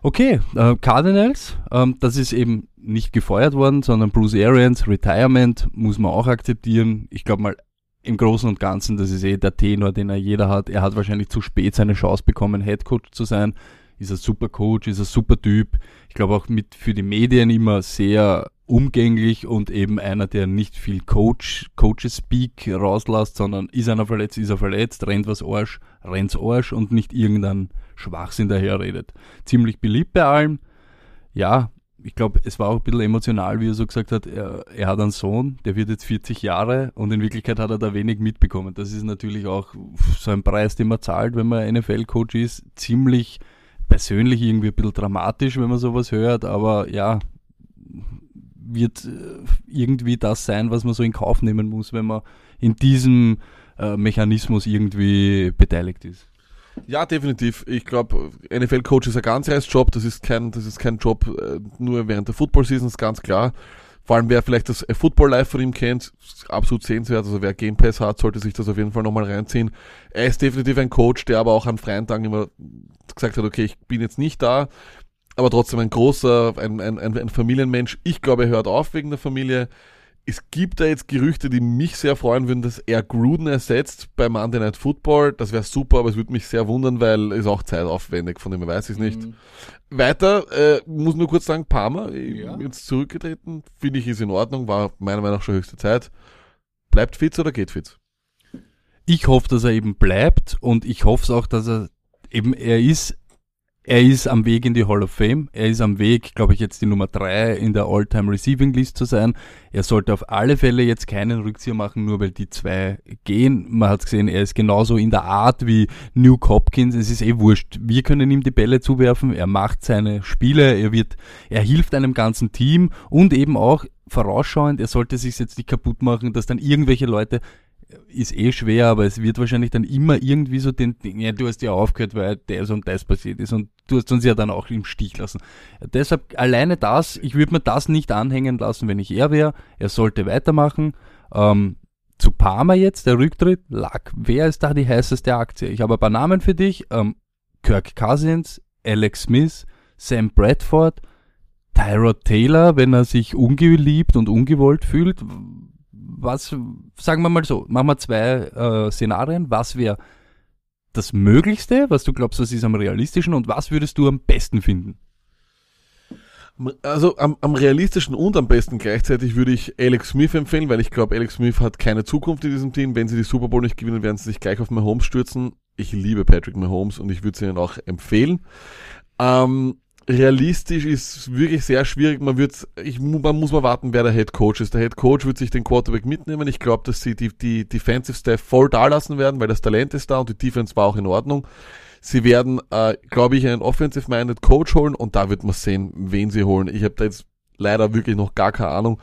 Okay, äh, Cardinals, ähm, das ist eben nicht gefeuert worden, sondern Bruce Arians, Retirement, muss man auch akzeptieren. Ich glaube mal, im Großen und Ganzen, das ist eh der Tenor, den er jeder hat. Er hat wahrscheinlich zu spät seine Chance bekommen, Head Coach zu sein. Ist ein super Coach, ist ein super Typ. Ich glaube auch mit für die Medien immer sehr umgänglich und eben einer, der nicht viel Coach, Coaches Speak rauslässt, sondern ist einer verletzt, ist er verletzt, rennt was Arsch, rennt's Arsch und nicht irgendein Schwachsinn daher redet. Ziemlich beliebt bei allen. Ja, ich glaube, es war auch ein bisschen emotional, wie er so gesagt hat, er, er, hat einen Sohn, der wird jetzt 40 Jahre und in Wirklichkeit hat er da wenig mitbekommen. Das ist natürlich auch so ein Preis, den man zahlt, wenn man NFL-Coach ist. Ziemlich persönlich irgendwie ein bisschen dramatisch, wenn man sowas hört, aber ja, wird äh, irgendwie das sein, was man so in Kauf nehmen muss, wenn man in diesem äh, Mechanismus irgendwie beteiligt ist. Ja, definitiv. Ich glaube, NFL-Coach ist ein ganzjahresjob. Das ist kein, das ist kein Job äh, nur während der Football-Season, ist ganz klar. Vor allem, wer vielleicht das Football Live von ihm kennt, absolut sehenswert. Also wer Game Pass hat, sollte sich das auf jeden Fall nochmal reinziehen. Er ist definitiv ein Coach, der aber auch an freien Tagen immer gesagt hat, okay, ich bin jetzt nicht da, aber trotzdem ein großer, ein, ein, ein Familienmensch. Ich glaube, er hört auf wegen der Familie. Es gibt da jetzt Gerüchte, die mich sehr freuen würden, dass er Gruden ersetzt bei Monday Night Football. Das wäre super, aber es würde mich sehr wundern, weil es auch zeitaufwendig, von dem her weiß ich es nicht. Mhm. Weiter, äh, muss nur kurz sagen, Parma, ja. jetzt zurückgetreten, finde ich ist in Ordnung, war meiner Meinung nach schon höchste Zeit. Bleibt Fitz oder geht Fitz? Ich hoffe, dass er eben bleibt und ich hoffe es auch, dass er eben, er ist er ist am Weg in die Hall of Fame. Er ist am Weg, glaube ich, jetzt die Nummer drei in der All-Time Receiving List zu sein. Er sollte auf alle Fälle jetzt keinen Rückzieher machen, nur weil die zwei gehen. Man hat gesehen, er ist genauso in der Art wie Nuke Hopkins. Es ist eh wurscht. Wir können ihm die Bälle zuwerfen. Er macht seine Spiele. Er wird, er hilft einem ganzen Team und eben auch vorausschauend. Er sollte sich jetzt nicht kaputt machen, dass dann irgendwelche Leute ist eh schwer, aber es wird wahrscheinlich dann immer irgendwie so den, ja, du hast ja aufgehört, weil das und das passiert ist und du hast uns ja dann auch im Stich lassen. Deshalb alleine das, ich würde mir das nicht anhängen lassen, wenn ich er wäre. Er sollte weitermachen. Ähm, zu Parma jetzt, der Rücktritt, lag. Wer ist da die heißeste Aktie? Ich habe ein paar Namen für dich. Ähm, Kirk Cousins, Alex Smith, Sam Bradford, Tyrod Taylor, wenn er sich ungeliebt und ungewollt fühlt was, sagen wir mal so, machen wir zwei äh, Szenarien. Was wäre das Möglichste, was du glaubst, das ist am realistischen und was würdest du am besten finden? Also am, am realistischen und am besten gleichzeitig würde ich Alex Smith empfehlen, weil ich glaube, Alex Smith hat keine Zukunft in diesem Team. Wenn sie die Super Bowl nicht gewinnen, werden sie sich gleich auf Mahomes stürzen. Ich liebe Patrick Mahomes und ich würde sie ihnen auch empfehlen. Ähm, realistisch ist wirklich sehr schwierig. Man wird, ich, man muss mal warten, wer der Head Coach ist. Der Head Coach wird sich den Quarterback mitnehmen. Ich glaube, dass sie die, die Defensive Staff voll da lassen werden, weil das Talent ist da und die Defense war auch in Ordnung. Sie werden, äh, glaube ich, einen Offensive-Minded Coach holen und da wird man sehen, wen sie holen. Ich habe da jetzt leider wirklich noch gar keine Ahnung.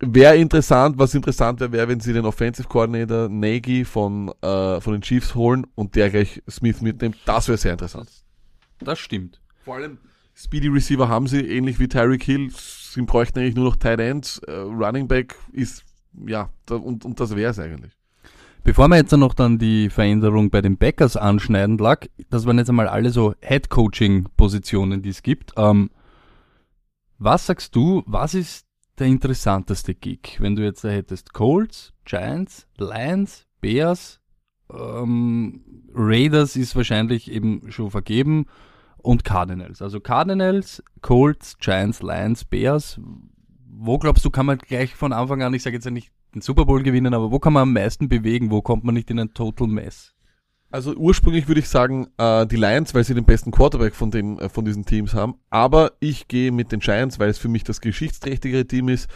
Wäre interessant, was interessant wäre, wäre, wenn sie den Offensive Coordinator Nagy von, äh, von den Chiefs holen und der gleich Smith mitnimmt. Das wäre sehr interessant. Das stimmt. Vor allem, Speedy Receiver haben sie, ähnlich wie Tyreek Hill. Sie bräuchten eigentlich nur noch Tight Ends. Uh, Running Back ist, ja, da, und, und das wäre es eigentlich. Bevor wir jetzt noch dann die Veränderung bei den Backers anschneiden lag, das waren jetzt einmal alle so Head-Coaching-Positionen, die es gibt. Ähm, was sagst du, was ist der interessanteste Gig, wenn du jetzt da hättest Colts, Giants, Lions, Bears, ähm, Raiders ist wahrscheinlich eben schon vergeben und Cardinals. Also Cardinals, Colts, Giants, Lions, Bears. Wo glaubst du, kann man gleich von Anfang an, ich sage jetzt ja nicht den Super Bowl gewinnen, aber wo kann man am meisten bewegen? Wo kommt man nicht in ein Total Mess? Also ursprünglich würde ich sagen äh, die Lions, weil sie den besten Quarterback von, den, äh, von diesen Teams haben. Aber ich gehe mit den Giants, weil es für mich das geschichtsträchtigere Team ist.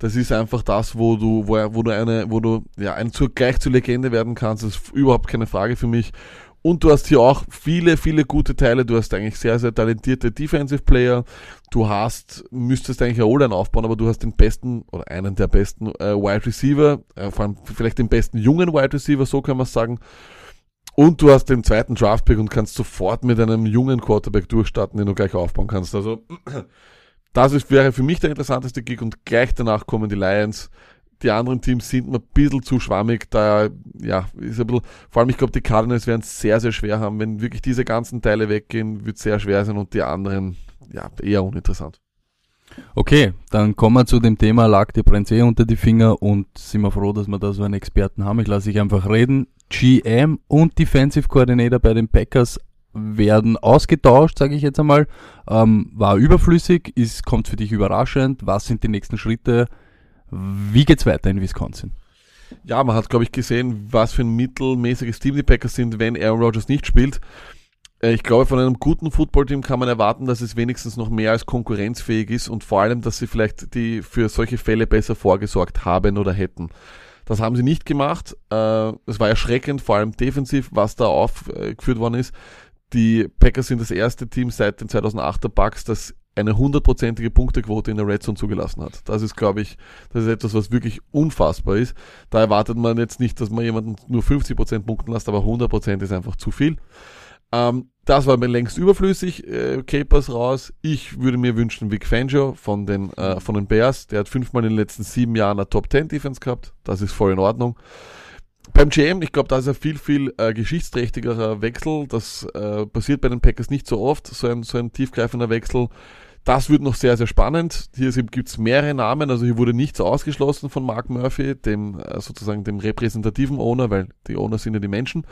Das ist einfach das, wo du, wo, wo du eine, wo du ja ein gleich zur Legende werden kannst. Das ist überhaupt keine Frage für mich. Und du hast hier auch viele, viele gute Teile. Du hast eigentlich sehr, sehr talentierte Defensive Player. Du hast, müsstest eigentlich eine O-Line aufbauen, aber du hast den besten oder einen der besten äh, Wide Receiver, äh, vor allem vielleicht den besten jungen Wide Receiver, so kann man sagen. Und du hast den zweiten Draftpick und kannst sofort mit einem jungen Quarterback durchstarten, den du gleich aufbauen kannst. Also, das ist, wäre für mich der interessanteste Gig und gleich danach kommen die Lions die anderen Teams sind mir ein bisschen zu schwammig. Da, ja, ist ein bisschen, vor allem, ich glaube, die Cardinals werden es sehr, sehr schwer haben. Wenn wirklich diese ganzen Teile weggehen, wird es sehr schwer sein und die anderen, ja, eher uninteressant. Okay, dann kommen wir zu dem Thema, lag die brennt eh unter die Finger und sind wir froh, dass wir da so einen Experten haben. Ich lasse dich einfach reden. GM und Defensive Coordinator bei den Packers werden ausgetauscht, sage ich jetzt einmal. Ähm, war überflüssig, ist, kommt für dich überraschend. Was sind die nächsten Schritte? Wie geht's weiter in Wisconsin? Ja, man hat, glaube ich, gesehen, was für ein mittelmäßiges Team die Packers sind, wenn Aaron Rodgers nicht spielt. Äh, ich glaube, von einem guten Footballteam kann man erwarten, dass es wenigstens noch mehr als konkurrenzfähig ist und vor allem, dass sie vielleicht die für solche Fälle besser vorgesorgt haben oder hätten. Das haben sie nicht gemacht. Äh, es war erschreckend, vor allem defensiv, was da aufgeführt worden ist. Die Packers sind das erste Team seit den 2008er Bucks, das eine hundertprozentige Punktequote in der Red Zone zugelassen hat. Das ist, glaube ich, das ist etwas, was wirklich unfassbar ist. Da erwartet man jetzt nicht, dass man jemanden nur 50% punkten lässt, aber 100% ist einfach zu viel. Ähm, das war mir längst überflüssig. Äh, Capers raus. Ich würde mir wünschen Vic Fangio von den, äh, von den Bears. Der hat fünfmal in den letzten sieben Jahren eine Top 10 Defense gehabt. Das ist voll in Ordnung. Beim GM, ich glaube, da ist ein viel, viel äh, geschichtsträchtigerer Wechsel. Das äh, passiert bei den Packers nicht so oft, so ein, so ein tiefgreifender Wechsel. Das wird noch sehr, sehr spannend. Hier gibt es mehrere Namen, also hier wurde nichts ausgeschlossen von Mark Murphy, dem äh, sozusagen dem repräsentativen Owner, weil die Owner sind ja die Menschen.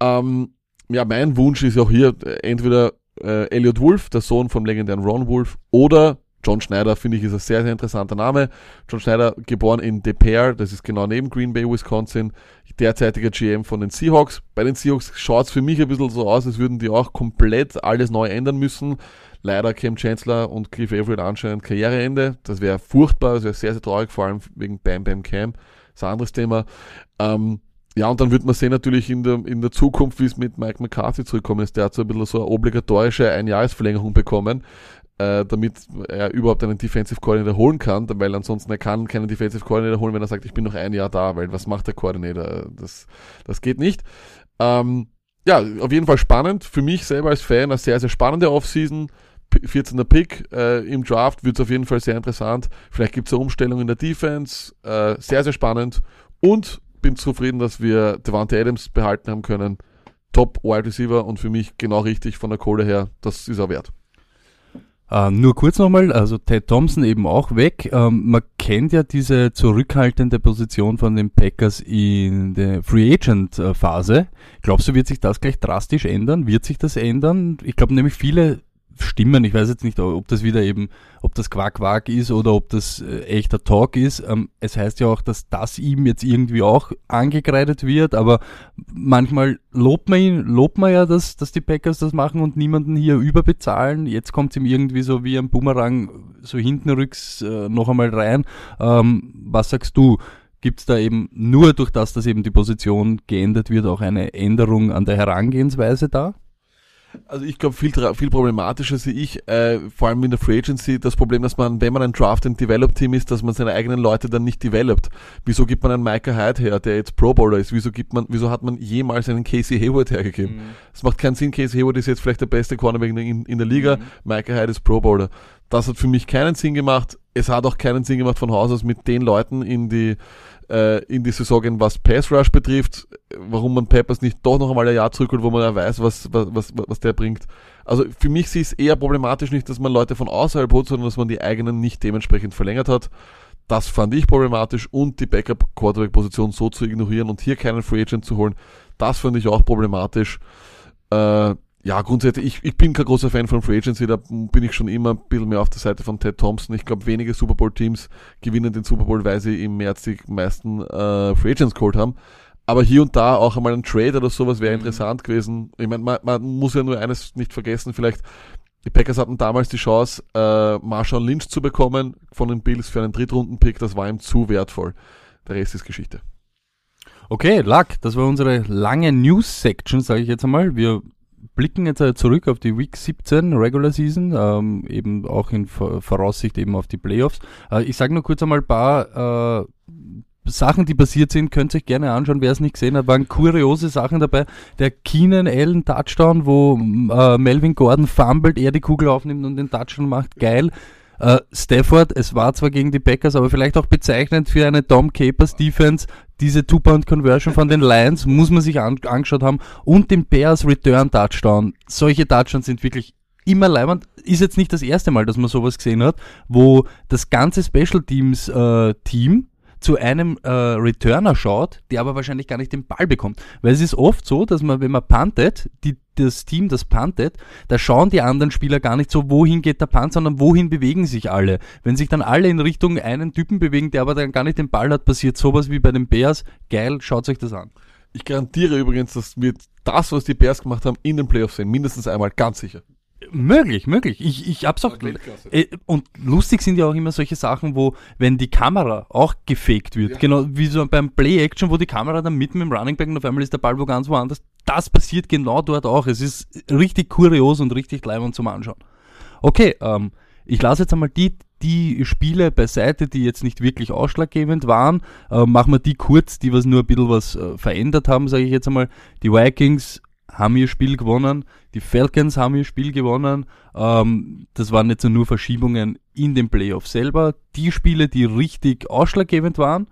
Ähm, ja, mein Wunsch ist auch hier äh, entweder äh, Elliot Wolf, der Sohn vom legendären Ron Wolf, oder John Schneider, finde ich, ist ein sehr, sehr interessanter Name. John Schneider, geboren in De Pere, das ist genau neben Green Bay, Wisconsin, derzeitiger GM von den Seahawks. Bei den Seahawks schaut es für mich ein bisschen so aus, als würden die auch komplett alles neu ändern müssen. Leider Cam Chancellor und Cliff Everett anscheinend Karriereende. Das wäre furchtbar, das wäre sehr, sehr traurig, vor allem wegen Bam Bam Cam. Das ist ein anderes Thema. Ähm, ja, und dann wird man sehen natürlich in der, in der Zukunft, wie es mit Mike McCarthy zurückkommen ist. Der hat so ein bisschen so eine obligatorische Einjahresverlängerung bekommen, äh, damit er überhaupt einen Defensive Coordinator holen kann, weil ansonsten er kann keinen Defensive Coordinator holen, wenn er sagt, ich bin noch ein Jahr da, weil was macht der Coordinator? Das, das geht nicht. Ähm, ja, auf jeden Fall spannend. Für mich selber als Fan eine sehr, sehr spannende Offseason. 14er Pick äh, im Draft wird es auf jeden Fall sehr interessant. Vielleicht gibt es eine Umstellung in der Defense. Äh, sehr, sehr spannend. Und bin zufrieden, dass wir Devante Adams behalten haben können. Top Wide Receiver und für mich genau richtig von der Kohle her. Das ist er wert. Uh, nur kurz nochmal, also Ted Thompson eben auch weg. Ähm, man kennt ja diese zurückhaltende Position von den Packers in der Free Agent äh, Phase. Glaubst du, wird sich das gleich drastisch ändern? Wird sich das ändern? Ich glaube nämlich viele stimmen. Ich weiß jetzt nicht, ob das wieder eben, ob das Quack-Quack ist oder ob das äh, echter Talk ist. Ähm, es heißt ja auch, dass das ihm jetzt irgendwie auch angekreidet wird, aber manchmal lobt man ihn, lobt man ja, dass, dass die Packers das machen und niemanden hier überbezahlen. Jetzt kommt es ihm irgendwie so wie ein Boomerang so hinten rücks äh, noch einmal rein. Ähm, was sagst du? Gibt es da eben nur durch das, dass eben die Position geändert wird, auch eine Änderung an der Herangehensweise da? Also ich glaube, viel, viel problematischer sehe ich, äh, vor allem in der Free Agency, das Problem, dass man, wenn man ein Draft and Develop Team ist, dass man seine eigenen Leute dann nicht developt. Wieso gibt man einen Micah Hyde her, der jetzt Pro Bowler ist? Wieso gibt man, wieso hat man jemals einen Casey Hayward hergegeben? Mhm. Es mhm. macht keinen Sinn, Casey Hayward ist jetzt vielleicht der beste Cornerback in, in der Liga, mhm. Micah Hyde ist Pro Bowler. Das hat für mich keinen Sinn gemacht. Es hat auch keinen Sinn gemacht von Haus aus mit den Leuten in die äh, in die Saison gehen, was Pass Rush betrifft, warum man Peppers nicht doch noch einmal ein Jahr zurückholt, wo man ja weiß, was, was, was, was der bringt. Also für mich ist es eher problematisch nicht, dass man Leute von außerhalb holt, sondern dass man die eigenen nicht dementsprechend verlängert hat. Das fand ich problematisch und die Backup-Quarterback-Position so zu ignorieren und hier keinen Free Agent zu holen, das fand ich auch problematisch. Äh, ja, grundsätzlich, ich, ich bin kein großer Fan von Free Agency, da bin ich schon immer ein bisschen mehr auf der Seite von Ted Thompson. Ich glaube, wenige Super Bowl-Teams gewinnen den Super Bowl, weil sie im März die meisten äh, Free Agents geholt haben. Aber hier und da auch einmal ein Trade oder sowas wäre mhm. interessant gewesen. Ich meine, man, man muss ja nur eines nicht vergessen, vielleicht die Packers hatten damals die Chance, äh, Marshawn Lynch zu bekommen von den Bills für einen Drittrunden-Pick. Das war ihm zu wertvoll. Der Rest ist Geschichte. Okay, Luck, das war unsere lange News-Section, sage ich jetzt einmal. Wir blicken jetzt äh, zurück auf die Week 17 Regular Season, ähm, eben auch in Voraussicht eben auf die Playoffs. Äh, ich sage nur kurz einmal ein paar äh, Sachen, die passiert sind, könnt ihr euch gerne anschauen, wer es nicht gesehen hat, waren kuriose Sachen dabei. Der Keenan Allen Touchdown, wo äh, Melvin Gordon fummelt, er die Kugel aufnimmt und den Touchdown macht, geil. Äh, Stafford, es war zwar gegen die Packers, aber vielleicht auch bezeichnend für eine Tom Capers Defense. Diese Two-Point-Conversion von den Lions muss man sich an angeschaut haben. Und den Bears Return Touchdown. Solche Touchdowns sind wirklich immer leibend. Ist jetzt nicht das erste Mal, dass man sowas gesehen hat, wo das ganze Special Teams äh, Team zu einem äh, Returner schaut, der aber wahrscheinlich gar nicht den Ball bekommt. Weil es ist oft so, dass man, wenn man puntet, die, das Team, das puntet, da schauen die anderen Spieler gar nicht so, wohin geht der Punt, sondern wohin bewegen sich alle. Wenn sich dann alle in Richtung einen Typen bewegen, der aber dann gar nicht den Ball hat, passiert sowas wie bei den Bears. Geil, schaut euch das an. Ich garantiere übrigens, dass wir das, was die Bears gemacht haben, in den Playoffs sehen. Mindestens einmal, ganz sicher. Möglich, möglich. Ich, ich hab's auch. Äh, und lustig sind ja auch immer solche Sachen, wo, wenn die Kamera auch gefaked wird, ja. genau wie so beim Play-Action, wo die Kamera dann mitten im Running Back und auf einmal ist der Ball wo ganz woanders. Das passiert genau dort auch. Es ist richtig kurios und richtig leibend zum Anschauen. Okay, ähm, ich lasse jetzt einmal die, die Spiele beiseite, die jetzt nicht wirklich ausschlaggebend waren. Äh, machen wir die kurz, die was nur ein bisschen was äh, verändert haben, sage ich jetzt einmal. Die Vikings haben ihr Spiel gewonnen, die Falcons haben ihr Spiel gewonnen. Ähm, das waren jetzt nur Verschiebungen in den Playoffs selber. Die Spiele, die richtig ausschlaggebend waren,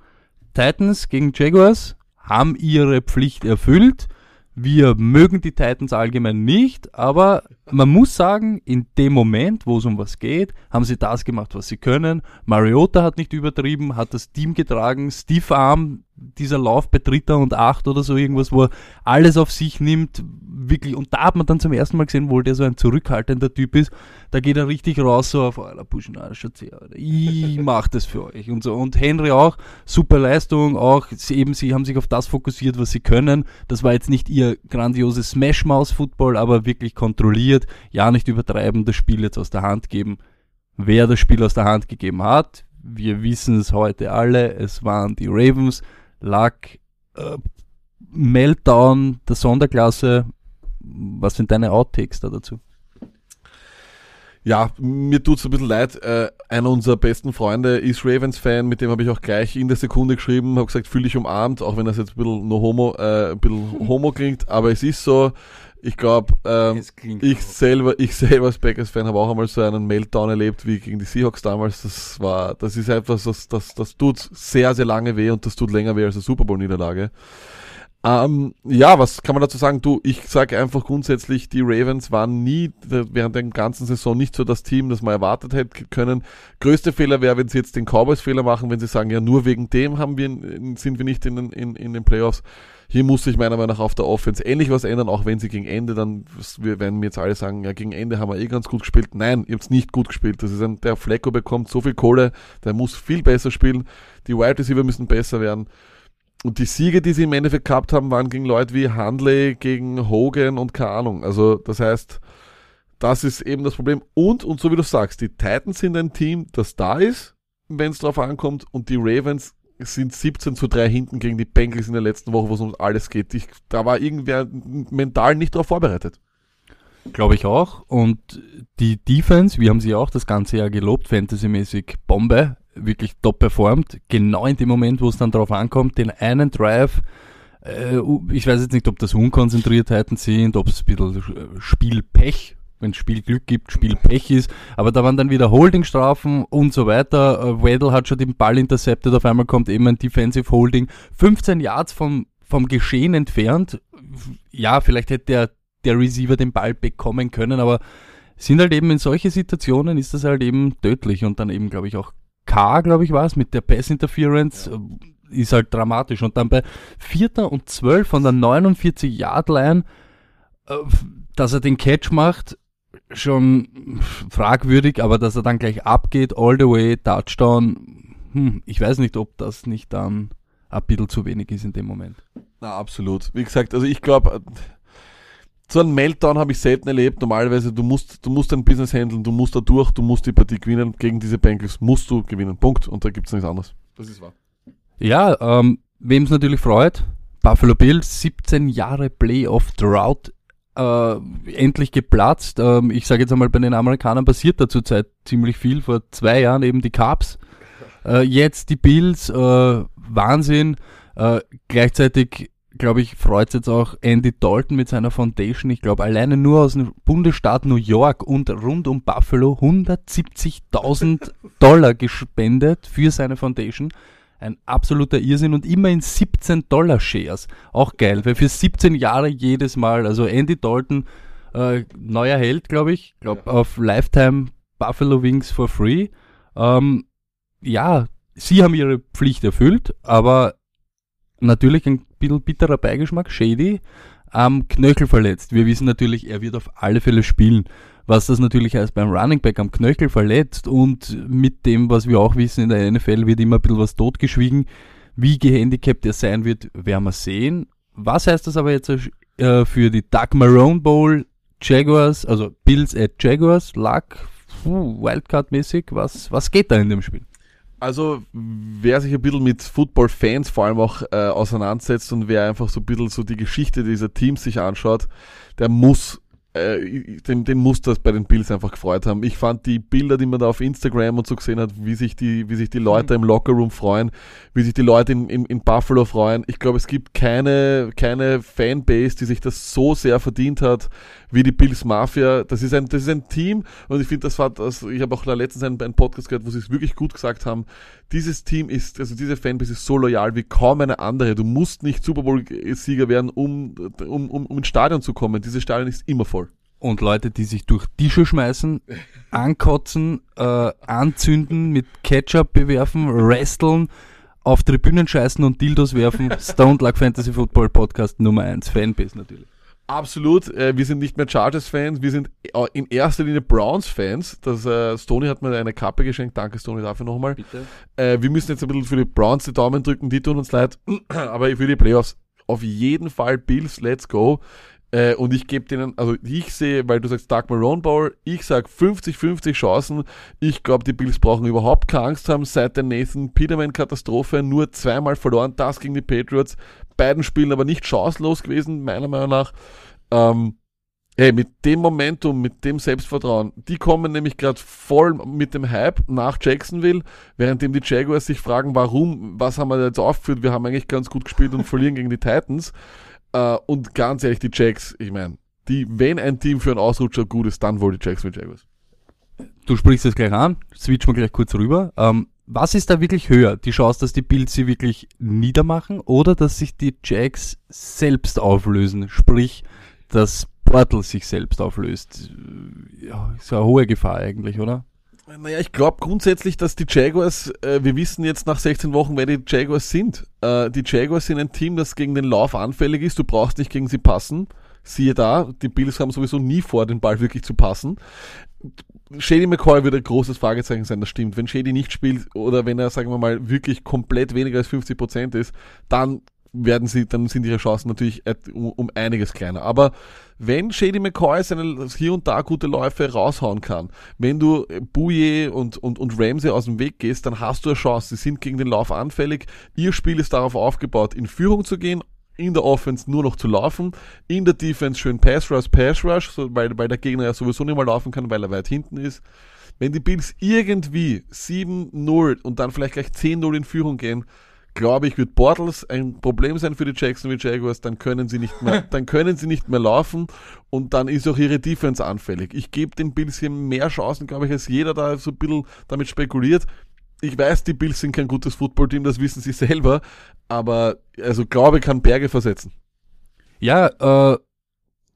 Titans gegen Jaguars, haben ihre Pflicht erfüllt. Wir mögen die Titans allgemein nicht, aber man muss sagen, in dem Moment, wo es um was geht, haben sie das gemacht, was sie können. Mariota hat nicht übertrieben, hat das Team getragen. Steve Arm, dieser Lauf bei Dritter und Acht oder so irgendwas, wo er alles auf sich nimmt, wirklich, und da hat man dann zum ersten Mal gesehen, wo der so ein zurückhaltender Typ ist, da geht er richtig raus, so auf eurer Puschen, ich mach das für euch und so. Und Henry auch, super Leistung, auch eben, sie haben sich auf das fokussiert, was sie können. Das war jetzt nicht ihr grandioses Smash-Mouse-Football, aber wirklich kontrolliert, ja, nicht übertreiben, das Spiel jetzt aus der Hand geben. Wer das Spiel aus der Hand gegeben hat, wir wissen es heute alle, es waren die Ravens, lag äh, Meltdown der Sonderklasse. Was sind deine Outtakes da dazu? Ja, mir tut's ein bisschen leid. Äh, einer unserer besten Freunde ist Ravens-Fan, mit dem habe ich auch gleich in der Sekunde geschrieben, habe gesagt, fühl dich umarmt, auch wenn das jetzt ein bisschen nur homo, äh, ein bisschen homo klingt, aber es ist so, ich glaube, ähm, ich selber, ich selber als Packers-Fan habe auch einmal so einen Meltdown erlebt wie gegen die Seahawks damals. Das war, das ist etwas, das, das, das tut sehr, sehr lange weh und das tut länger weh als eine Super Bowl-Niederlage. Ähm, ja, was kann man dazu sagen? Du, ich sage einfach grundsätzlich, die Ravens waren nie während der ganzen Saison nicht so das Team, das man erwartet hätte können. Größte Fehler wäre, wenn sie jetzt den Cowboys Fehler machen, wenn sie sagen, ja, nur wegen dem haben wir, sind wir nicht in, in, in den Playoffs. Hier muss sich meiner Meinung nach auf der Offense ähnlich was ändern, auch wenn sie gegen Ende dann, wir werden mir jetzt alle sagen, ja, gegen Ende haben wir eh ganz gut gespielt. Nein, ihr habt nicht gut gespielt. Das ist ein, der Flecko bekommt so viel Kohle, der muss viel besser spielen. Die Wide Receiver müssen besser werden. Und die Siege, die sie im Endeffekt gehabt haben, waren gegen Leute wie Handley, gegen Hogan und keine Ahnung. Also, das heißt, das ist eben das Problem. Und, und so wie du sagst, die Titans sind ein Team, das da ist, wenn es drauf ankommt, und die Ravens sind 17 zu 3 hinten gegen die Bengals in der letzten Woche, wo es um alles geht. Ich, da war irgendwer mental nicht darauf vorbereitet. Glaube ich auch. Und die Defense, wir haben sie auch das ganze Jahr gelobt, fantasymäßig Bombe, wirklich top performt. Genau in dem Moment, wo es dann drauf ankommt, den einen Drive, äh, ich weiß jetzt nicht, ob das Unkonzentriertheiten sind, ob es ein bisschen Spielpech wenn es Spielglück gibt, Spielpech ist. Aber da waren dann wieder Holdingstrafen und so weiter. Äh, Weddle hat schon den Ball intercepted, auf einmal kommt eben ein Defensive Holding. 15 Yards vom, vom Geschehen entfernt. Ja, vielleicht hätte der, der Receiver den Ball bekommen können, aber sind halt eben in solche Situationen ist das halt eben tödlich und dann eben, glaube ich, auch K, glaube ich, war es, mit der Pass Interference. Ja. Äh, ist halt dramatisch. Und dann bei Vierter und Zwölf von der 49 Yard Line, äh, dass er den Catch macht, schon fragwürdig, aber dass er dann gleich abgeht, all the way, Touchdown, hm, ich weiß nicht, ob das nicht dann ein bisschen zu wenig ist in dem Moment. Na, absolut. Wie gesagt, also ich glaube, so einen Meltdown habe ich selten erlebt. Normalerweise, du musst, du musst dein Business handeln, du musst da durch, du musst die Partie gewinnen. Gegen diese Bengals musst du gewinnen. Punkt. Und da gibt es nichts anderes. Das ist wahr. Ja, ähm, wem es natürlich freut, Buffalo Bills, 17 Jahre Playoff Drought, äh, endlich geplatzt. Ähm, ich sage jetzt einmal, bei den Amerikanern passiert da zurzeit ziemlich viel. Vor zwei Jahren eben die Cubs, äh, jetzt die Bills, äh, Wahnsinn. Äh, gleichzeitig, glaube ich, freut jetzt auch Andy Dalton mit seiner Foundation. Ich glaube, alleine nur aus dem Bundesstaat New York und rund um Buffalo 170.000 Dollar gespendet für seine Foundation. Ein absoluter Irrsinn und immer in 17 Dollar Shares. Auch geil, weil für 17 Jahre jedes Mal. Also Andy Dalton, äh, neuer Held, glaube ich. glaube ja. auf Lifetime Buffalo Wings for free. Ähm, ja, sie haben ihre Pflicht erfüllt, aber natürlich ein bisschen bitterer Beigeschmack, shady, am Knöchel verletzt. Wir wissen natürlich, er wird auf alle Fälle spielen. Was das natürlich heißt beim Running Back am Knöchel verletzt und mit dem, was wir auch wissen in der NFL, wird immer ein bisschen was totgeschwiegen. Wie gehandicapt er sein wird, werden wir sehen. Was heißt das aber jetzt äh, für die Doug Marone Bowl Jaguars, also Bills at Jaguars, Luck, Wildcard-mäßig, was, was geht da in dem Spiel? Also, wer sich ein bisschen mit Football-Fans vor allem auch äh, auseinandersetzt und wer einfach so ein bisschen so die Geschichte dieser Teams sich anschaut, der muss äh, den, den muss das bei den Bills einfach gefreut haben. Ich fand die Bilder, die man da auf Instagram und so gesehen hat, wie sich die, wie sich die Leute mhm. im Lockerroom freuen, wie sich die Leute in, in, in Buffalo freuen. Ich glaube, es gibt keine, keine Fanbase, die sich das so sehr verdient hat, wie die Bills Mafia. Das ist ein, das ist ein Team und ich finde, das war das, ich habe auch letztens einen, einen Podcast gehört, wo sie es wirklich gut gesagt haben. Dieses Team ist, also diese Fanbase ist so loyal wie kaum eine andere. Du musst nicht Super Bowl-Sieger werden, um, um, um, um ins Stadion zu kommen. Dieses Stadion ist immer voll. Und Leute, die sich durch Tische schmeißen, ankotzen, äh, anzünden, mit Ketchup bewerfen, wresteln, auf Tribünen scheißen und Dildos werfen. Stone Luck Fantasy Football Podcast Nummer 1. Fanbase natürlich. Absolut. Äh, wir sind nicht mehr Chargers-Fans, wir sind äh, in erster Linie Browns-Fans. Das, äh, Stoney hat mir eine Kappe geschenkt. Danke, Stoney, dafür nochmal. Bitte. Äh, wir müssen jetzt ein bisschen für die Browns die Daumen drücken, die tun uns leid. Aber für die Playoffs auf jeden Fall Bills, let's go. Äh, und ich gebe denen, also ich sehe, weil du sagst Dark Marone Bowl, ich sage 50-50 Chancen. Ich glaube, die Bills brauchen überhaupt keine Angst haben. Seit der Nathan Peterman-Katastrophe nur zweimal verloren, das gegen die Patriots beiden Spielen aber nicht chancenlos gewesen, meiner Meinung nach. Ähm, Hey, mit dem Momentum, mit dem Selbstvertrauen, die kommen nämlich gerade voll mit dem Hype nach Jacksonville, währenddem die Jaguars sich fragen, warum, was haben wir jetzt aufgeführt, wir haben eigentlich ganz gut gespielt und verlieren gegen die Titans. Äh, und ganz ehrlich, die Jacks, ich meine, die, wenn ein Team für einen Ausrutscher gut ist, dann wohl die Jacksonville Jaguars. Du sprichst es gleich an, switchen wir gleich kurz rüber. Ähm, was ist da wirklich höher? Die Chance, dass die Bills sie wirklich niedermachen oder dass sich die Jacks selbst auflösen? Sprich, dass Portal sich selbst auflöst. Ja, ist eine hohe Gefahr eigentlich, oder? Naja, ich glaube grundsätzlich, dass die Jaguars, äh, wir wissen jetzt nach 16 Wochen, wer die Jaguars sind. Äh, die Jaguars sind ein Team, das gegen den Lauf anfällig ist. Du brauchst nicht gegen sie passen. Siehe da, die Bills haben sowieso nie vor, den Ball wirklich zu passen. Shady McCoy wird ein großes Fragezeichen sein, das stimmt. Wenn Shady nicht spielt oder wenn er, sagen wir mal, wirklich komplett weniger als 50 Prozent ist, dann werden sie, dann sind ihre Chancen natürlich um, einiges kleiner. Aber wenn Shady McCoy seine hier und da gute Läufe raushauen kann, wenn du Bouye und, und, und Ramsey aus dem Weg gehst, dann hast du eine Chance. Sie sind gegen den Lauf anfällig. Ihr Spiel ist darauf aufgebaut, in Führung zu gehen, in der Offense nur noch zu laufen, in der Defense schön Pass Rush, Pass Rush, so, weil, weil der Gegner ja sowieso nicht mehr laufen kann, weil er weit hinten ist. Wenn die Bills irgendwie 7-0 und dann vielleicht gleich 10-0 in Führung gehen, glaube ich, wird Bortles ein Problem sein für die Jacksonville Jaguars, dann können sie nicht mehr, dann können sie nicht mehr laufen und dann ist auch ihre Defense anfällig. Ich gebe den Bills hier mehr Chancen, glaube ich, als jeder da so ein bisschen damit spekuliert ich weiß, die Bills sind kein gutes Footballteam, das wissen sie selber, aber also Glaube kann Berge versetzen. Ja, äh,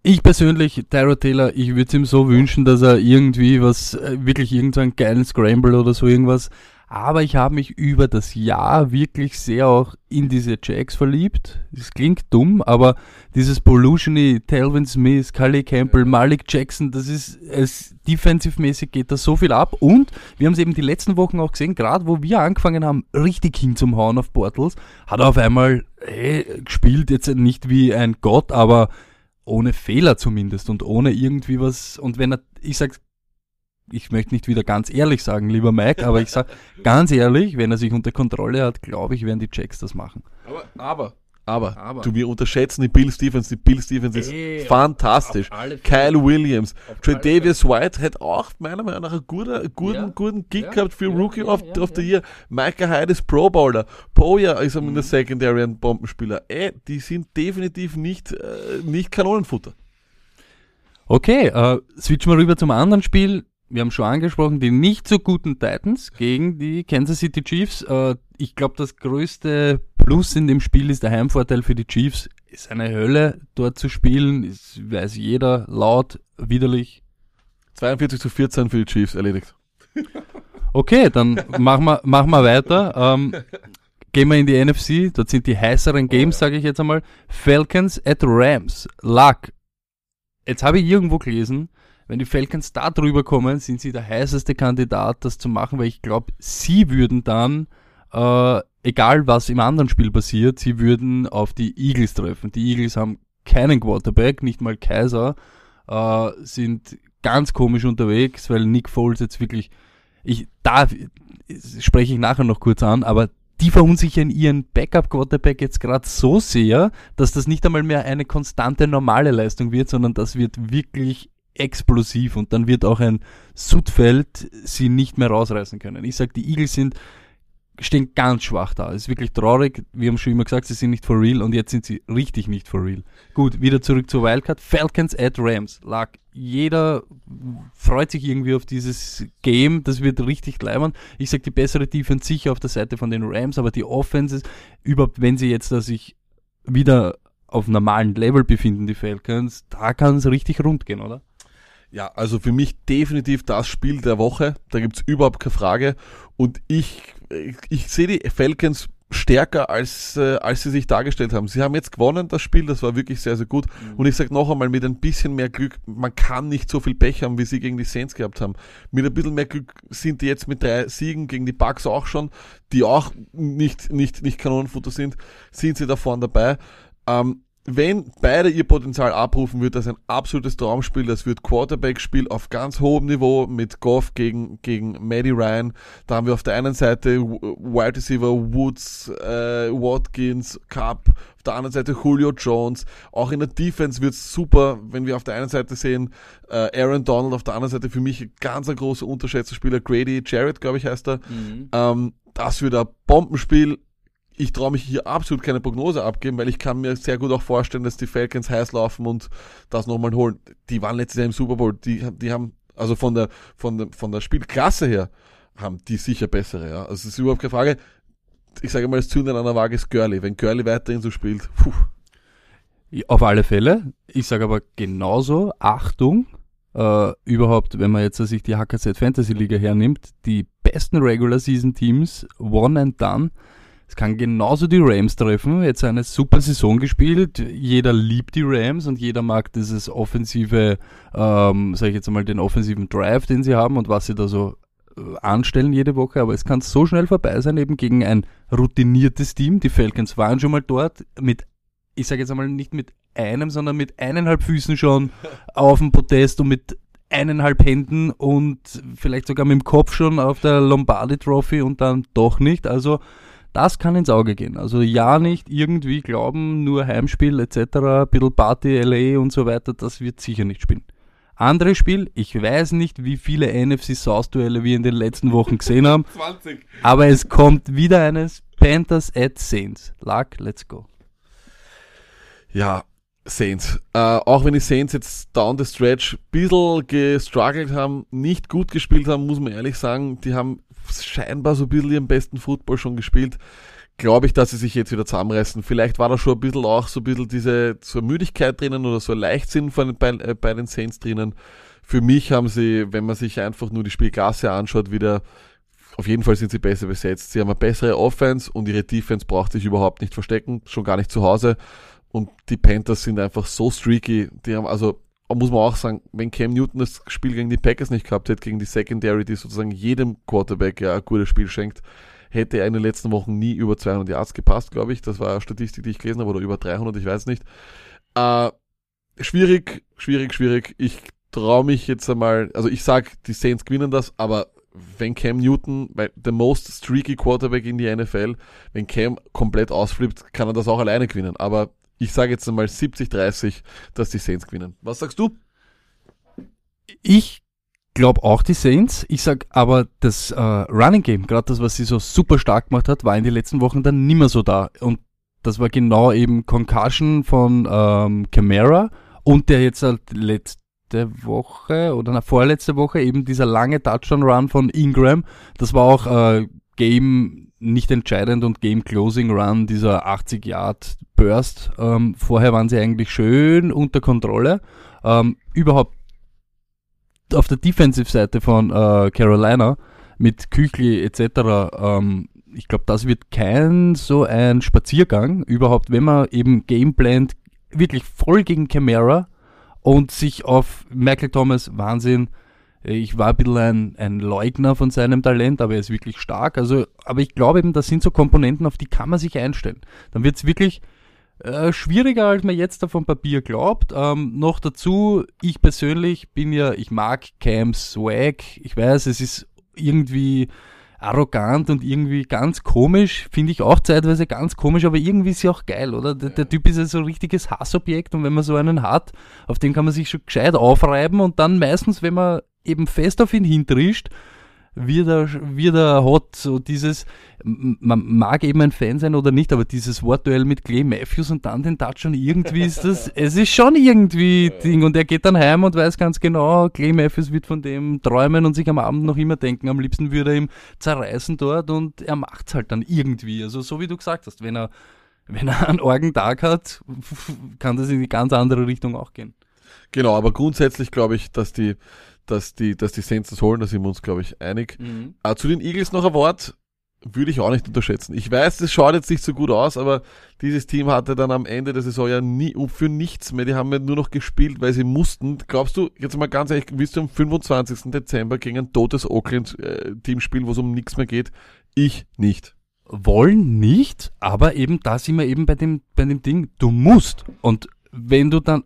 ich persönlich, Tyra Taylor, ich würde es ihm so wünschen, dass er irgendwie was, äh, wirklich irgendeinen geilen Scramble oder so irgendwas aber ich habe mich über das Jahr wirklich sehr auch in diese Jacks verliebt. Das klingt dumm, aber dieses Pollution, Telvin Smith, Kali Campbell, Malik Jackson, das ist, es defensive-mäßig geht da so viel ab. Und wir haben es eben die letzten Wochen auch gesehen, gerade wo wir angefangen haben, richtig hinzumhauen auf Portals, hat er auf einmal hey, gespielt, jetzt nicht wie ein Gott, aber ohne Fehler zumindest und ohne irgendwie was. Und wenn er, ich sag's ich möchte nicht wieder ganz ehrlich sagen, lieber Mike, aber ich sage ganz ehrlich, wenn er sich unter Kontrolle hat, glaube ich, werden die Jacks das machen. Aber, aber Aber, Aber. du, wir unterschätzen die Bills Defense. Die Bills Defense ist Ey, fantastisch. Kyle Williams. Davis White hat auch meiner Meinung nach einen guten, guten, Ja. guten Gig Ja. gehabt für Ja, Rookie ja, of, ja, of the. Year. Micah Hyde ist Pro Bowler. Poya ist in Mhm. der Secondary ein Bombenspieler. Ey, die sind definitiv nicht, äh, nicht Kanonenfutter. Okay, äh, switchen wir rüber zum anderen Spiel. Wir haben schon angesprochen, die nicht so guten Titans gegen die Kansas City Chiefs. Äh, ich glaube, das größte Plus in dem Spiel ist der Heimvorteil für die Chiefs. Ist eine Hölle, dort zu spielen. Ist, weiß jeder, laut, widerlich. 42 zu 14 für die Chiefs erledigt. Okay, dann machen wir, machen wir weiter. Ähm, gehen wir in die NFC. Dort sind die heißeren Games, sage ich jetzt einmal. Falcons at Rams. Luck. Jetzt habe ich irgendwo gelesen, wenn die Falcons da drüber kommen, sind sie der heißeste Kandidat, das zu machen, weil ich glaube, sie würden dann, äh, egal was im anderen Spiel passiert, sie würden auf die Eagles treffen. Die Eagles haben keinen Quarterback, nicht mal Kaiser, äh, sind ganz komisch unterwegs, weil Nick Foles jetzt wirklich, ich, da spreche ich nachher noch kurz an, aber die verunsichern ihren Backup-Quarterback jetzt gerade so sehr, dass das nicht einmal mehr eine konstante normale Leistung wird, sondern das wird wirklich explosiv und dann wird auch ein Sudfeld sie nicht mehr rausreißen können. Ich sag, die Eagles sind stehen ganz schwach da. Es ist wirklich traurig. Wir haben schon immer gesagt, sie sind nicht for real und jetzt sind sie richtig nicht for real. Gut, wieder zurück zur Wildcard. Falcons at Rams. Lag. Jeder freut sich irgendwie auf dieses Game. Das wird richtig leibern. Ich sag, die bessere Defense sicher auf der Seite von den Rams, aber die Offenses, überhaupt, wenn sie jetzt da sich wieder auf normalen Level befinden, die Falcons, da kann es richtig rund gehen, oder? Ja, also für mich definitiv das Spiel der Woche. Da gibt's überhaupt keine Frage. Und ich, ich, sehe die Falcons stärker, als, äh, als sie sich dargestellt haben. Sie haben jetzt gewonnen, das Spiel, das war wirklich sehr, sehr gut. Und ich sage noch einmal, mit ein bisschen mehr Glück, man kann nicht so viel Pech haben, wie sie gegen die Saints gehabt haben. Mit ein bisschen mehr Glück sind die jetzt mit drei Siegen gegen die Bucks auch schon, die auch nicht, nicht, nicht Kanonenfutter sind, sind sie da vorne dabei. Ähm, wenn beide ihr Potenzial abrufen, wird das ein absolutes Traumspiel. Das wird Quarterback-Spiel auf ganz hohem Niveau mit Goff gegen, gegen Maddie Ryan. Da haben wir auf der einen Seite Wide Receiver Woods, äh, Watkins, Cup, auf der anderen Seite Julio Jones. Auch in der Defense wird's super, wenn wir auf der einen Seite sehen äh, Aaron Donald, auf der anderen Seite für mich ein ganz ein großer unterschätzter Spieler, Grady Jarrett, glaube ich, heißt er. Ähm, das wird ein Bombenspiel ich traue mich hier absolut keine Prognose abgeben, weil ich kann mir sehr gut auch vorstellen, dass die Falcons heiß laufen und das nochmal holen. Die waren letztes Jahr im Super Bowl, die, die haben, also von der, von der, von der Spielklasse her, haben die sicher bessere, ja. Also es ist überhaupt keine Frage. Ich sage mal, das Zünden an der Waage ist Gurley. Wenn Gurley weiterhin so spielt, puh. Auf alle Fälle. Ich sage aber genauso, Achtung, äh, überhaupt, wenn man jetzt sich die HKZ Fantasy Liga hernimmt, die besten Regular Season Teams, one and done. Es kann genauso die Rams treffen. Jetzt eine super Saison gespielt. Jeder liebt die Rams und jeder mag dieses offensive, ähm, sag ich jetzt mal, den offensiven Drive, den sie haben und was sie da so äh, anstellen jede Woche. Aber es kann so schnell vorbei sein, eben gegen ein routiniertes Team. Die Falcons waren schon mal dort mit, ich sage jetzt einmal nicht mit einem, sondern mit eineinhalb Füßen schon auf dem Podest und mit eineinhalb Händen und vielleicht sogar mit dem Kopf schon auf der Lombardi Trophy und dann doch nicht. Also das kann ins Auge gehen. Also ja nicht irgendwie glauben, nur Heimspiel etc., bisschen Party, LA und so weiter, das wird sicher nicht spielen. Anderes Spiel, ich weiß nicht, wie viele NFC South Duelle wir in den letzten Wochen gesehen haben, 20. aber es kommt wieder eines Panthers at Saints. Luck, let's go. Ja, Saints. Äh, auch wenn die Saints jetzt down the stretch ein bisschen gestruggelt haben, nicht gut gespielt haben, muss man ehrlich sagen, die haben scheinbar so ein bisschen ihren besten Football schon gespielt. Glaube ich, dass sie sich jetzt wieder zusammenreißen. Vielleicht war da schon ein bisschen auch so ein bisschen diese so Müdigkeit drinnen oder so ein Leichtsinn von, bei, äh, bei den Saints drinnen. Für mich haben sie, wenn man sich einfach nur die Spielklasse anschaut, wieder auf jeden Fall sind sie besser besetzt. Sie haben eine bessere Offense und ihre Defense braucht sich überhaupt nicht verstecken, schon gar nicht zu Hause. Und die Panthers sind einfach so streaky. Die haben also, muss man auch sagen, wenn Cam Newton das Spiel gegen die Packers nicht gehabt hätte, gegen die Secondary, die sozusagen jedem Quarterback ja ein gutes Spiel schenkt, hätte er in den letzten Wochen nie über 200 Yards gepasst, glaube ich. Das war eine Statistik, die ich gelesen habe, oder über 300, ich weiß nicht. Äh, schwierig, schwierig, schwierig. Ich traue mich jetzt einmal, also ich sag, die Saints gewinnen das, aber wenn Cam Newton, weil the most streaky Quarterback in die NFL, wenn Cam komplett ausflippt, kann er das auch alleine gewinnen. Aber ich sage jetzt einmal 70-30, dass die Saints gewinnen. Was sagst du? Ich glaube auch die Saints. Ich sag aber, das äh, Running Game, gerade das, was sie so super stark gemacht hat, war in den letzten Wochen dann nimmer so da. Und das war genau eben Concussion von ähm, Camara und der jetzt halt letzte Woche oder na, vorletzte Woche eben dieser lange Touchdown-Run von Ingram. Das war auch äh, Game nicht entscheidend und Game Closing Run, dieser 80 Yard Burst. Ähm, vorher waren sie eigentlich schön unter Kontrolle. Ähm, überhaupt auf der Defensive-Seite von äh, Carolina mit Küchli etc. Ähm, ich glaube, das wird kein so ein Spaziergang überhaupt, wenn man eben gameplant wirklich voll gegen Camara und sich auf Michael Thomas Wahnsinn. Ich war ein bisschen ein, ein Leugner von seinem Talent, aber er ist wirklich stark. Also, aber ich glaube eben, das sind so Komponenten, auf die kann man sich einstellen. Dann wird es wirklich äh, schwieriger, als man jetzt dem Papier glaubt. Ähm, noch dazu, ich persönlich bin ja, ich mag Cams Swag. Ich weiß, es ist irgendwie arrogant und irgendwie ganz komisch, finde ich auch zeitweise ganz komisch, aber irgendwie ist sie auch geil, oder? Der, der Typ ist ja so ein richtiges Hassobjekt und wenn man so einen hat, auf den kann man sich schon gescheit aufreiben und dann meistens, wenn man eben fest auf ihn hintrischt, wird er, wird er hat, so dieses, man mag eben ein Fan sein oder nicht, aber dieses Wortduell mit Clay Matthews und dann den Touchdown, irgendwie ist das, es ist schon irgendwie Ding und er geht dann heim und weiß ganz genau, Clay Matthews wird von dem träumen und sich am Abend noch immer denken, am liebsten würde er ihm zerreißen dort und er macht's halt dann irgendwie, also so wie du gesagt hast, wenn er, wenn er einen Orgentag hat, kann das in eine ganz andere Richtung auch gehen. Genau, aber grundsätzlich glaube ich, dass die, dass die, dass die Saints das holen, da sind wir uns, glaube ich, einig. Mhm. Äh, zu den Eagles noch ein Wort, würde ich auch nicht unterschätzen. Ich weiß, das schaut jetzt nicht so gut aus, aber dieses Team hatte dann am Ende der Saison ja nie für nichts mehr. Die haben ja nur noch gespielt, weil sie mussten. Glaubst du, jetzt mal ganz ehrlich, willst du am 25. Dezember gegen ein totes Oakland-Team äh, spielen, wo es um nichts mehr geht? Ich nicht. Wollen nicht, aber eben da sind wir eben bei dem, bei dem Ding, du musst. Und wenn du dann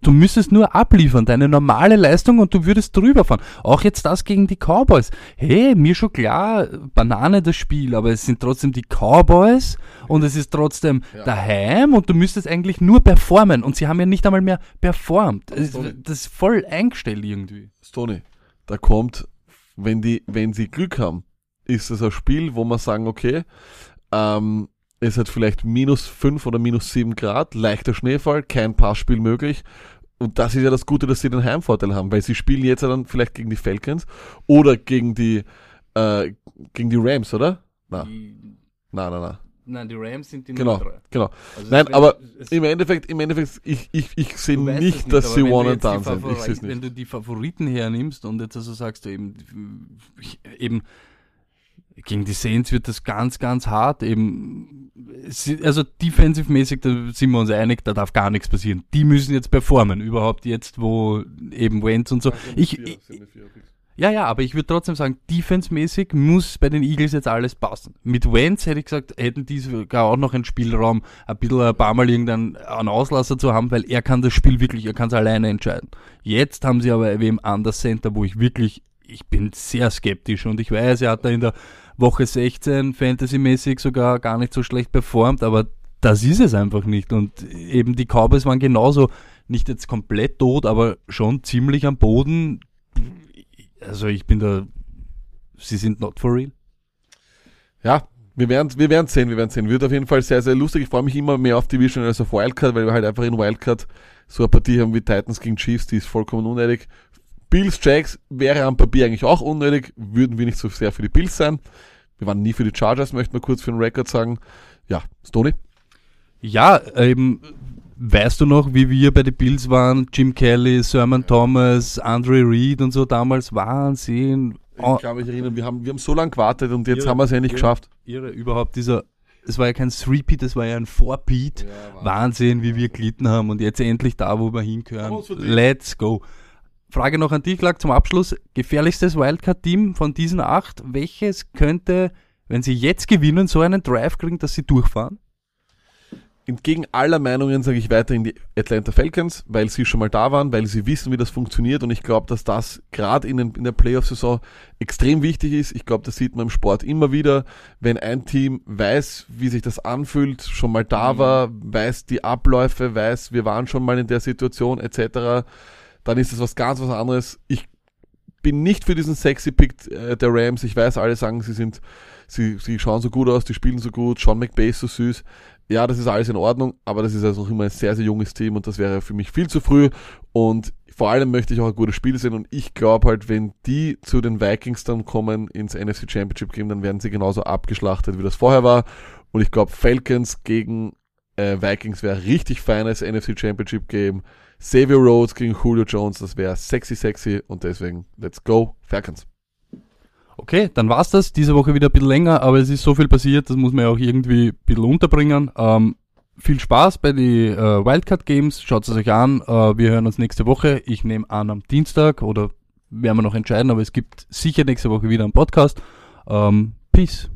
du müsstest nur abliefern, deine normale Leistung und du würdest drüber fahren. Auch jetzt das gegen die Cowboys. Hey, mir schon klar, Banane das Spiel, aber es sind trotzdem die Cowboys und es ist trotzdem ja. daheim und du müsstest eigentlich nur performen und sie haben ja nicht einmal mehr performt. Das, das ist voll eingestellt irgendwie. Stony, da kommt, wenn die, wenn sie Glück haben, ist es ein Spiel, wo man sagen, okay, ähm, es hat vielleicht minus 5 oder minus 7 Grad, leichter Schneefall, kein Passspiel möglich. Und das ist ja das Gute, dass sie den Heimvorteil haben, weil sie spielen jetzt dann vielleicht gegen die Falcons oder gegen die, äh, gegen die Rams, oder? Na. Na, na, na. Nein, die Rams sind die genau, Nummer Genau. Also Nein, aber im Endeffekt, im Endeffekt, ich, ich, ich sehe nicht, nicht, dass sie one and done sind. Ich wenn du die Favoriten hernimmst und jetzt also sagst du eben, eben gegen die Saints wird das ganz, ganz hart. Eben, also defensive-mäßig, da sind wir uns einig, da darf gar nichts passieren. Die müssen jetzt performen, überhaupt jetzt, wo eben Wentz und so. Ich, ich, ja, ja, aber ich würde trotzdem sagen, defense-mäßig muss bei den Eagles jetzt alles passen. Mit Wentz hätte ich gesagt, hätten die sogar auch noch einen Spielraum, ein bisschen ein paar Mal irgendeinen einen Auslasser zu haben, weil er kann das Spiel wirklich, er kann es alleine entscheiden. Jetzt haben sie aber wem anders Center, wo ich wirklich, ich bin sehr skeptisch und ich weiß, er hat da in der Woche 16 fantasymäßig sogar gar nicht so schlecht performt, aber das ist es einfach nicht. Und eben die Cowboys waren genauso, nicht jetzt komplett tot, aber schon ziemlich am Boden. Also ich bin da, sie sind not for real. Ja, wir werden wir werden sehen, wir werden sehen. Wird auf jeden Fall sehr, sehr lustig. Ich freue mich immer mehr auf Division als auf Wildcard, weil wir halt einfach in Wildcard so eine Partie haben wie Titans gegen Chiefs, die ist vollkommen unnötig. Bills, Jacks wäre am Papier eigentlich auch unnötig, würden wir nicht so sehr für die Bills sein. Wir waren nie für die Chargers, möchte man kurz für den Record sagen. Ja, Stoney? Ja, eben, weißt du noch, wie wir bei den Bills waren? Jim Kelly, Sermon Thomas, Andre Reed und so damals. Wahnsinn. Ich kann mich erinnern, wir haben, wir haben so lange gewartet und jetzt irre, haben wir es ja nicht irre, geschafft. Irre, überhaupt dieser, es war ja kein Three-Peat, es war ja ein Four-Peat. Ja, Wahnsinn. Wie wir glitten haben und jetzt endlich da, wo wir hinkören. Let's go. Frage noch an dich, Clark, zum Abschluss. Gefährlichstes Wildcard-Team von diesen acht, welches könnte, wenn sie jetzt gewinnen, so einen Drive kriegen, dass sie durchfahren? entgegen aller Meinungen sage ich weiterhin die Atlanta Falcons, weil sie schon mal da waren, weil sie wissen, wie das funktioniert und ich glaube, dass das gerade in, in der Playoff-Saison extrem wichtig ist. Ich glaube, das sieht man im Sport immer wieder, wenn ein Team weiß, wie sich das anfühlt, schon mal da mhm. war, weiß die Abläufe, weiß, wir waren schon mal in der Situation etc., dann ist das was ganz was anderes. Ich bin nicht für diesen sexy Pick äh, der Rams. Ich weiß, alle sagen, sie sind, sie, sie schauen so gut aus, die spielen so gut, Sean McBay ist so süß ja, das ist alles in Ordnung, aber das ist also noch immer ein sehr, sehr junges Team und das wäre für mich viel zu früh. Und vor allem möchte ich auch ein gutes Spiel sehen und ich glaube halt, wenn die zu den Vikings dann kommen ins NFC Championship Game, dann werden sie genauso abgeschlachtet, wie das vorher war. Und ich glaube, Falcons gegen äh, Vikings wäre richtig feines NFC Championship Game. Xavier Rhodes gegen Julio Jones, das wäre sexy, sexy und deswegen let's go, Falcons. Okay, dann war's das. Diese Woche wieder ein bisschen länger, aber es ist so viel passiert, das muss man ja auch irgendwie ein bisschen unterbringen. Ähm, viel Spaß bei den äh, Wildcard Games. Schaut es euch an. Äh, wir hören uns nächste Woche. Ich nehme an am Dienstag oder werden wir noch entscheiden, aber es gibt sicher nächste Woche wieder einen Podcast. Ähm, peace.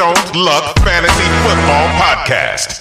Stone Luck Fantasy Football Podcast.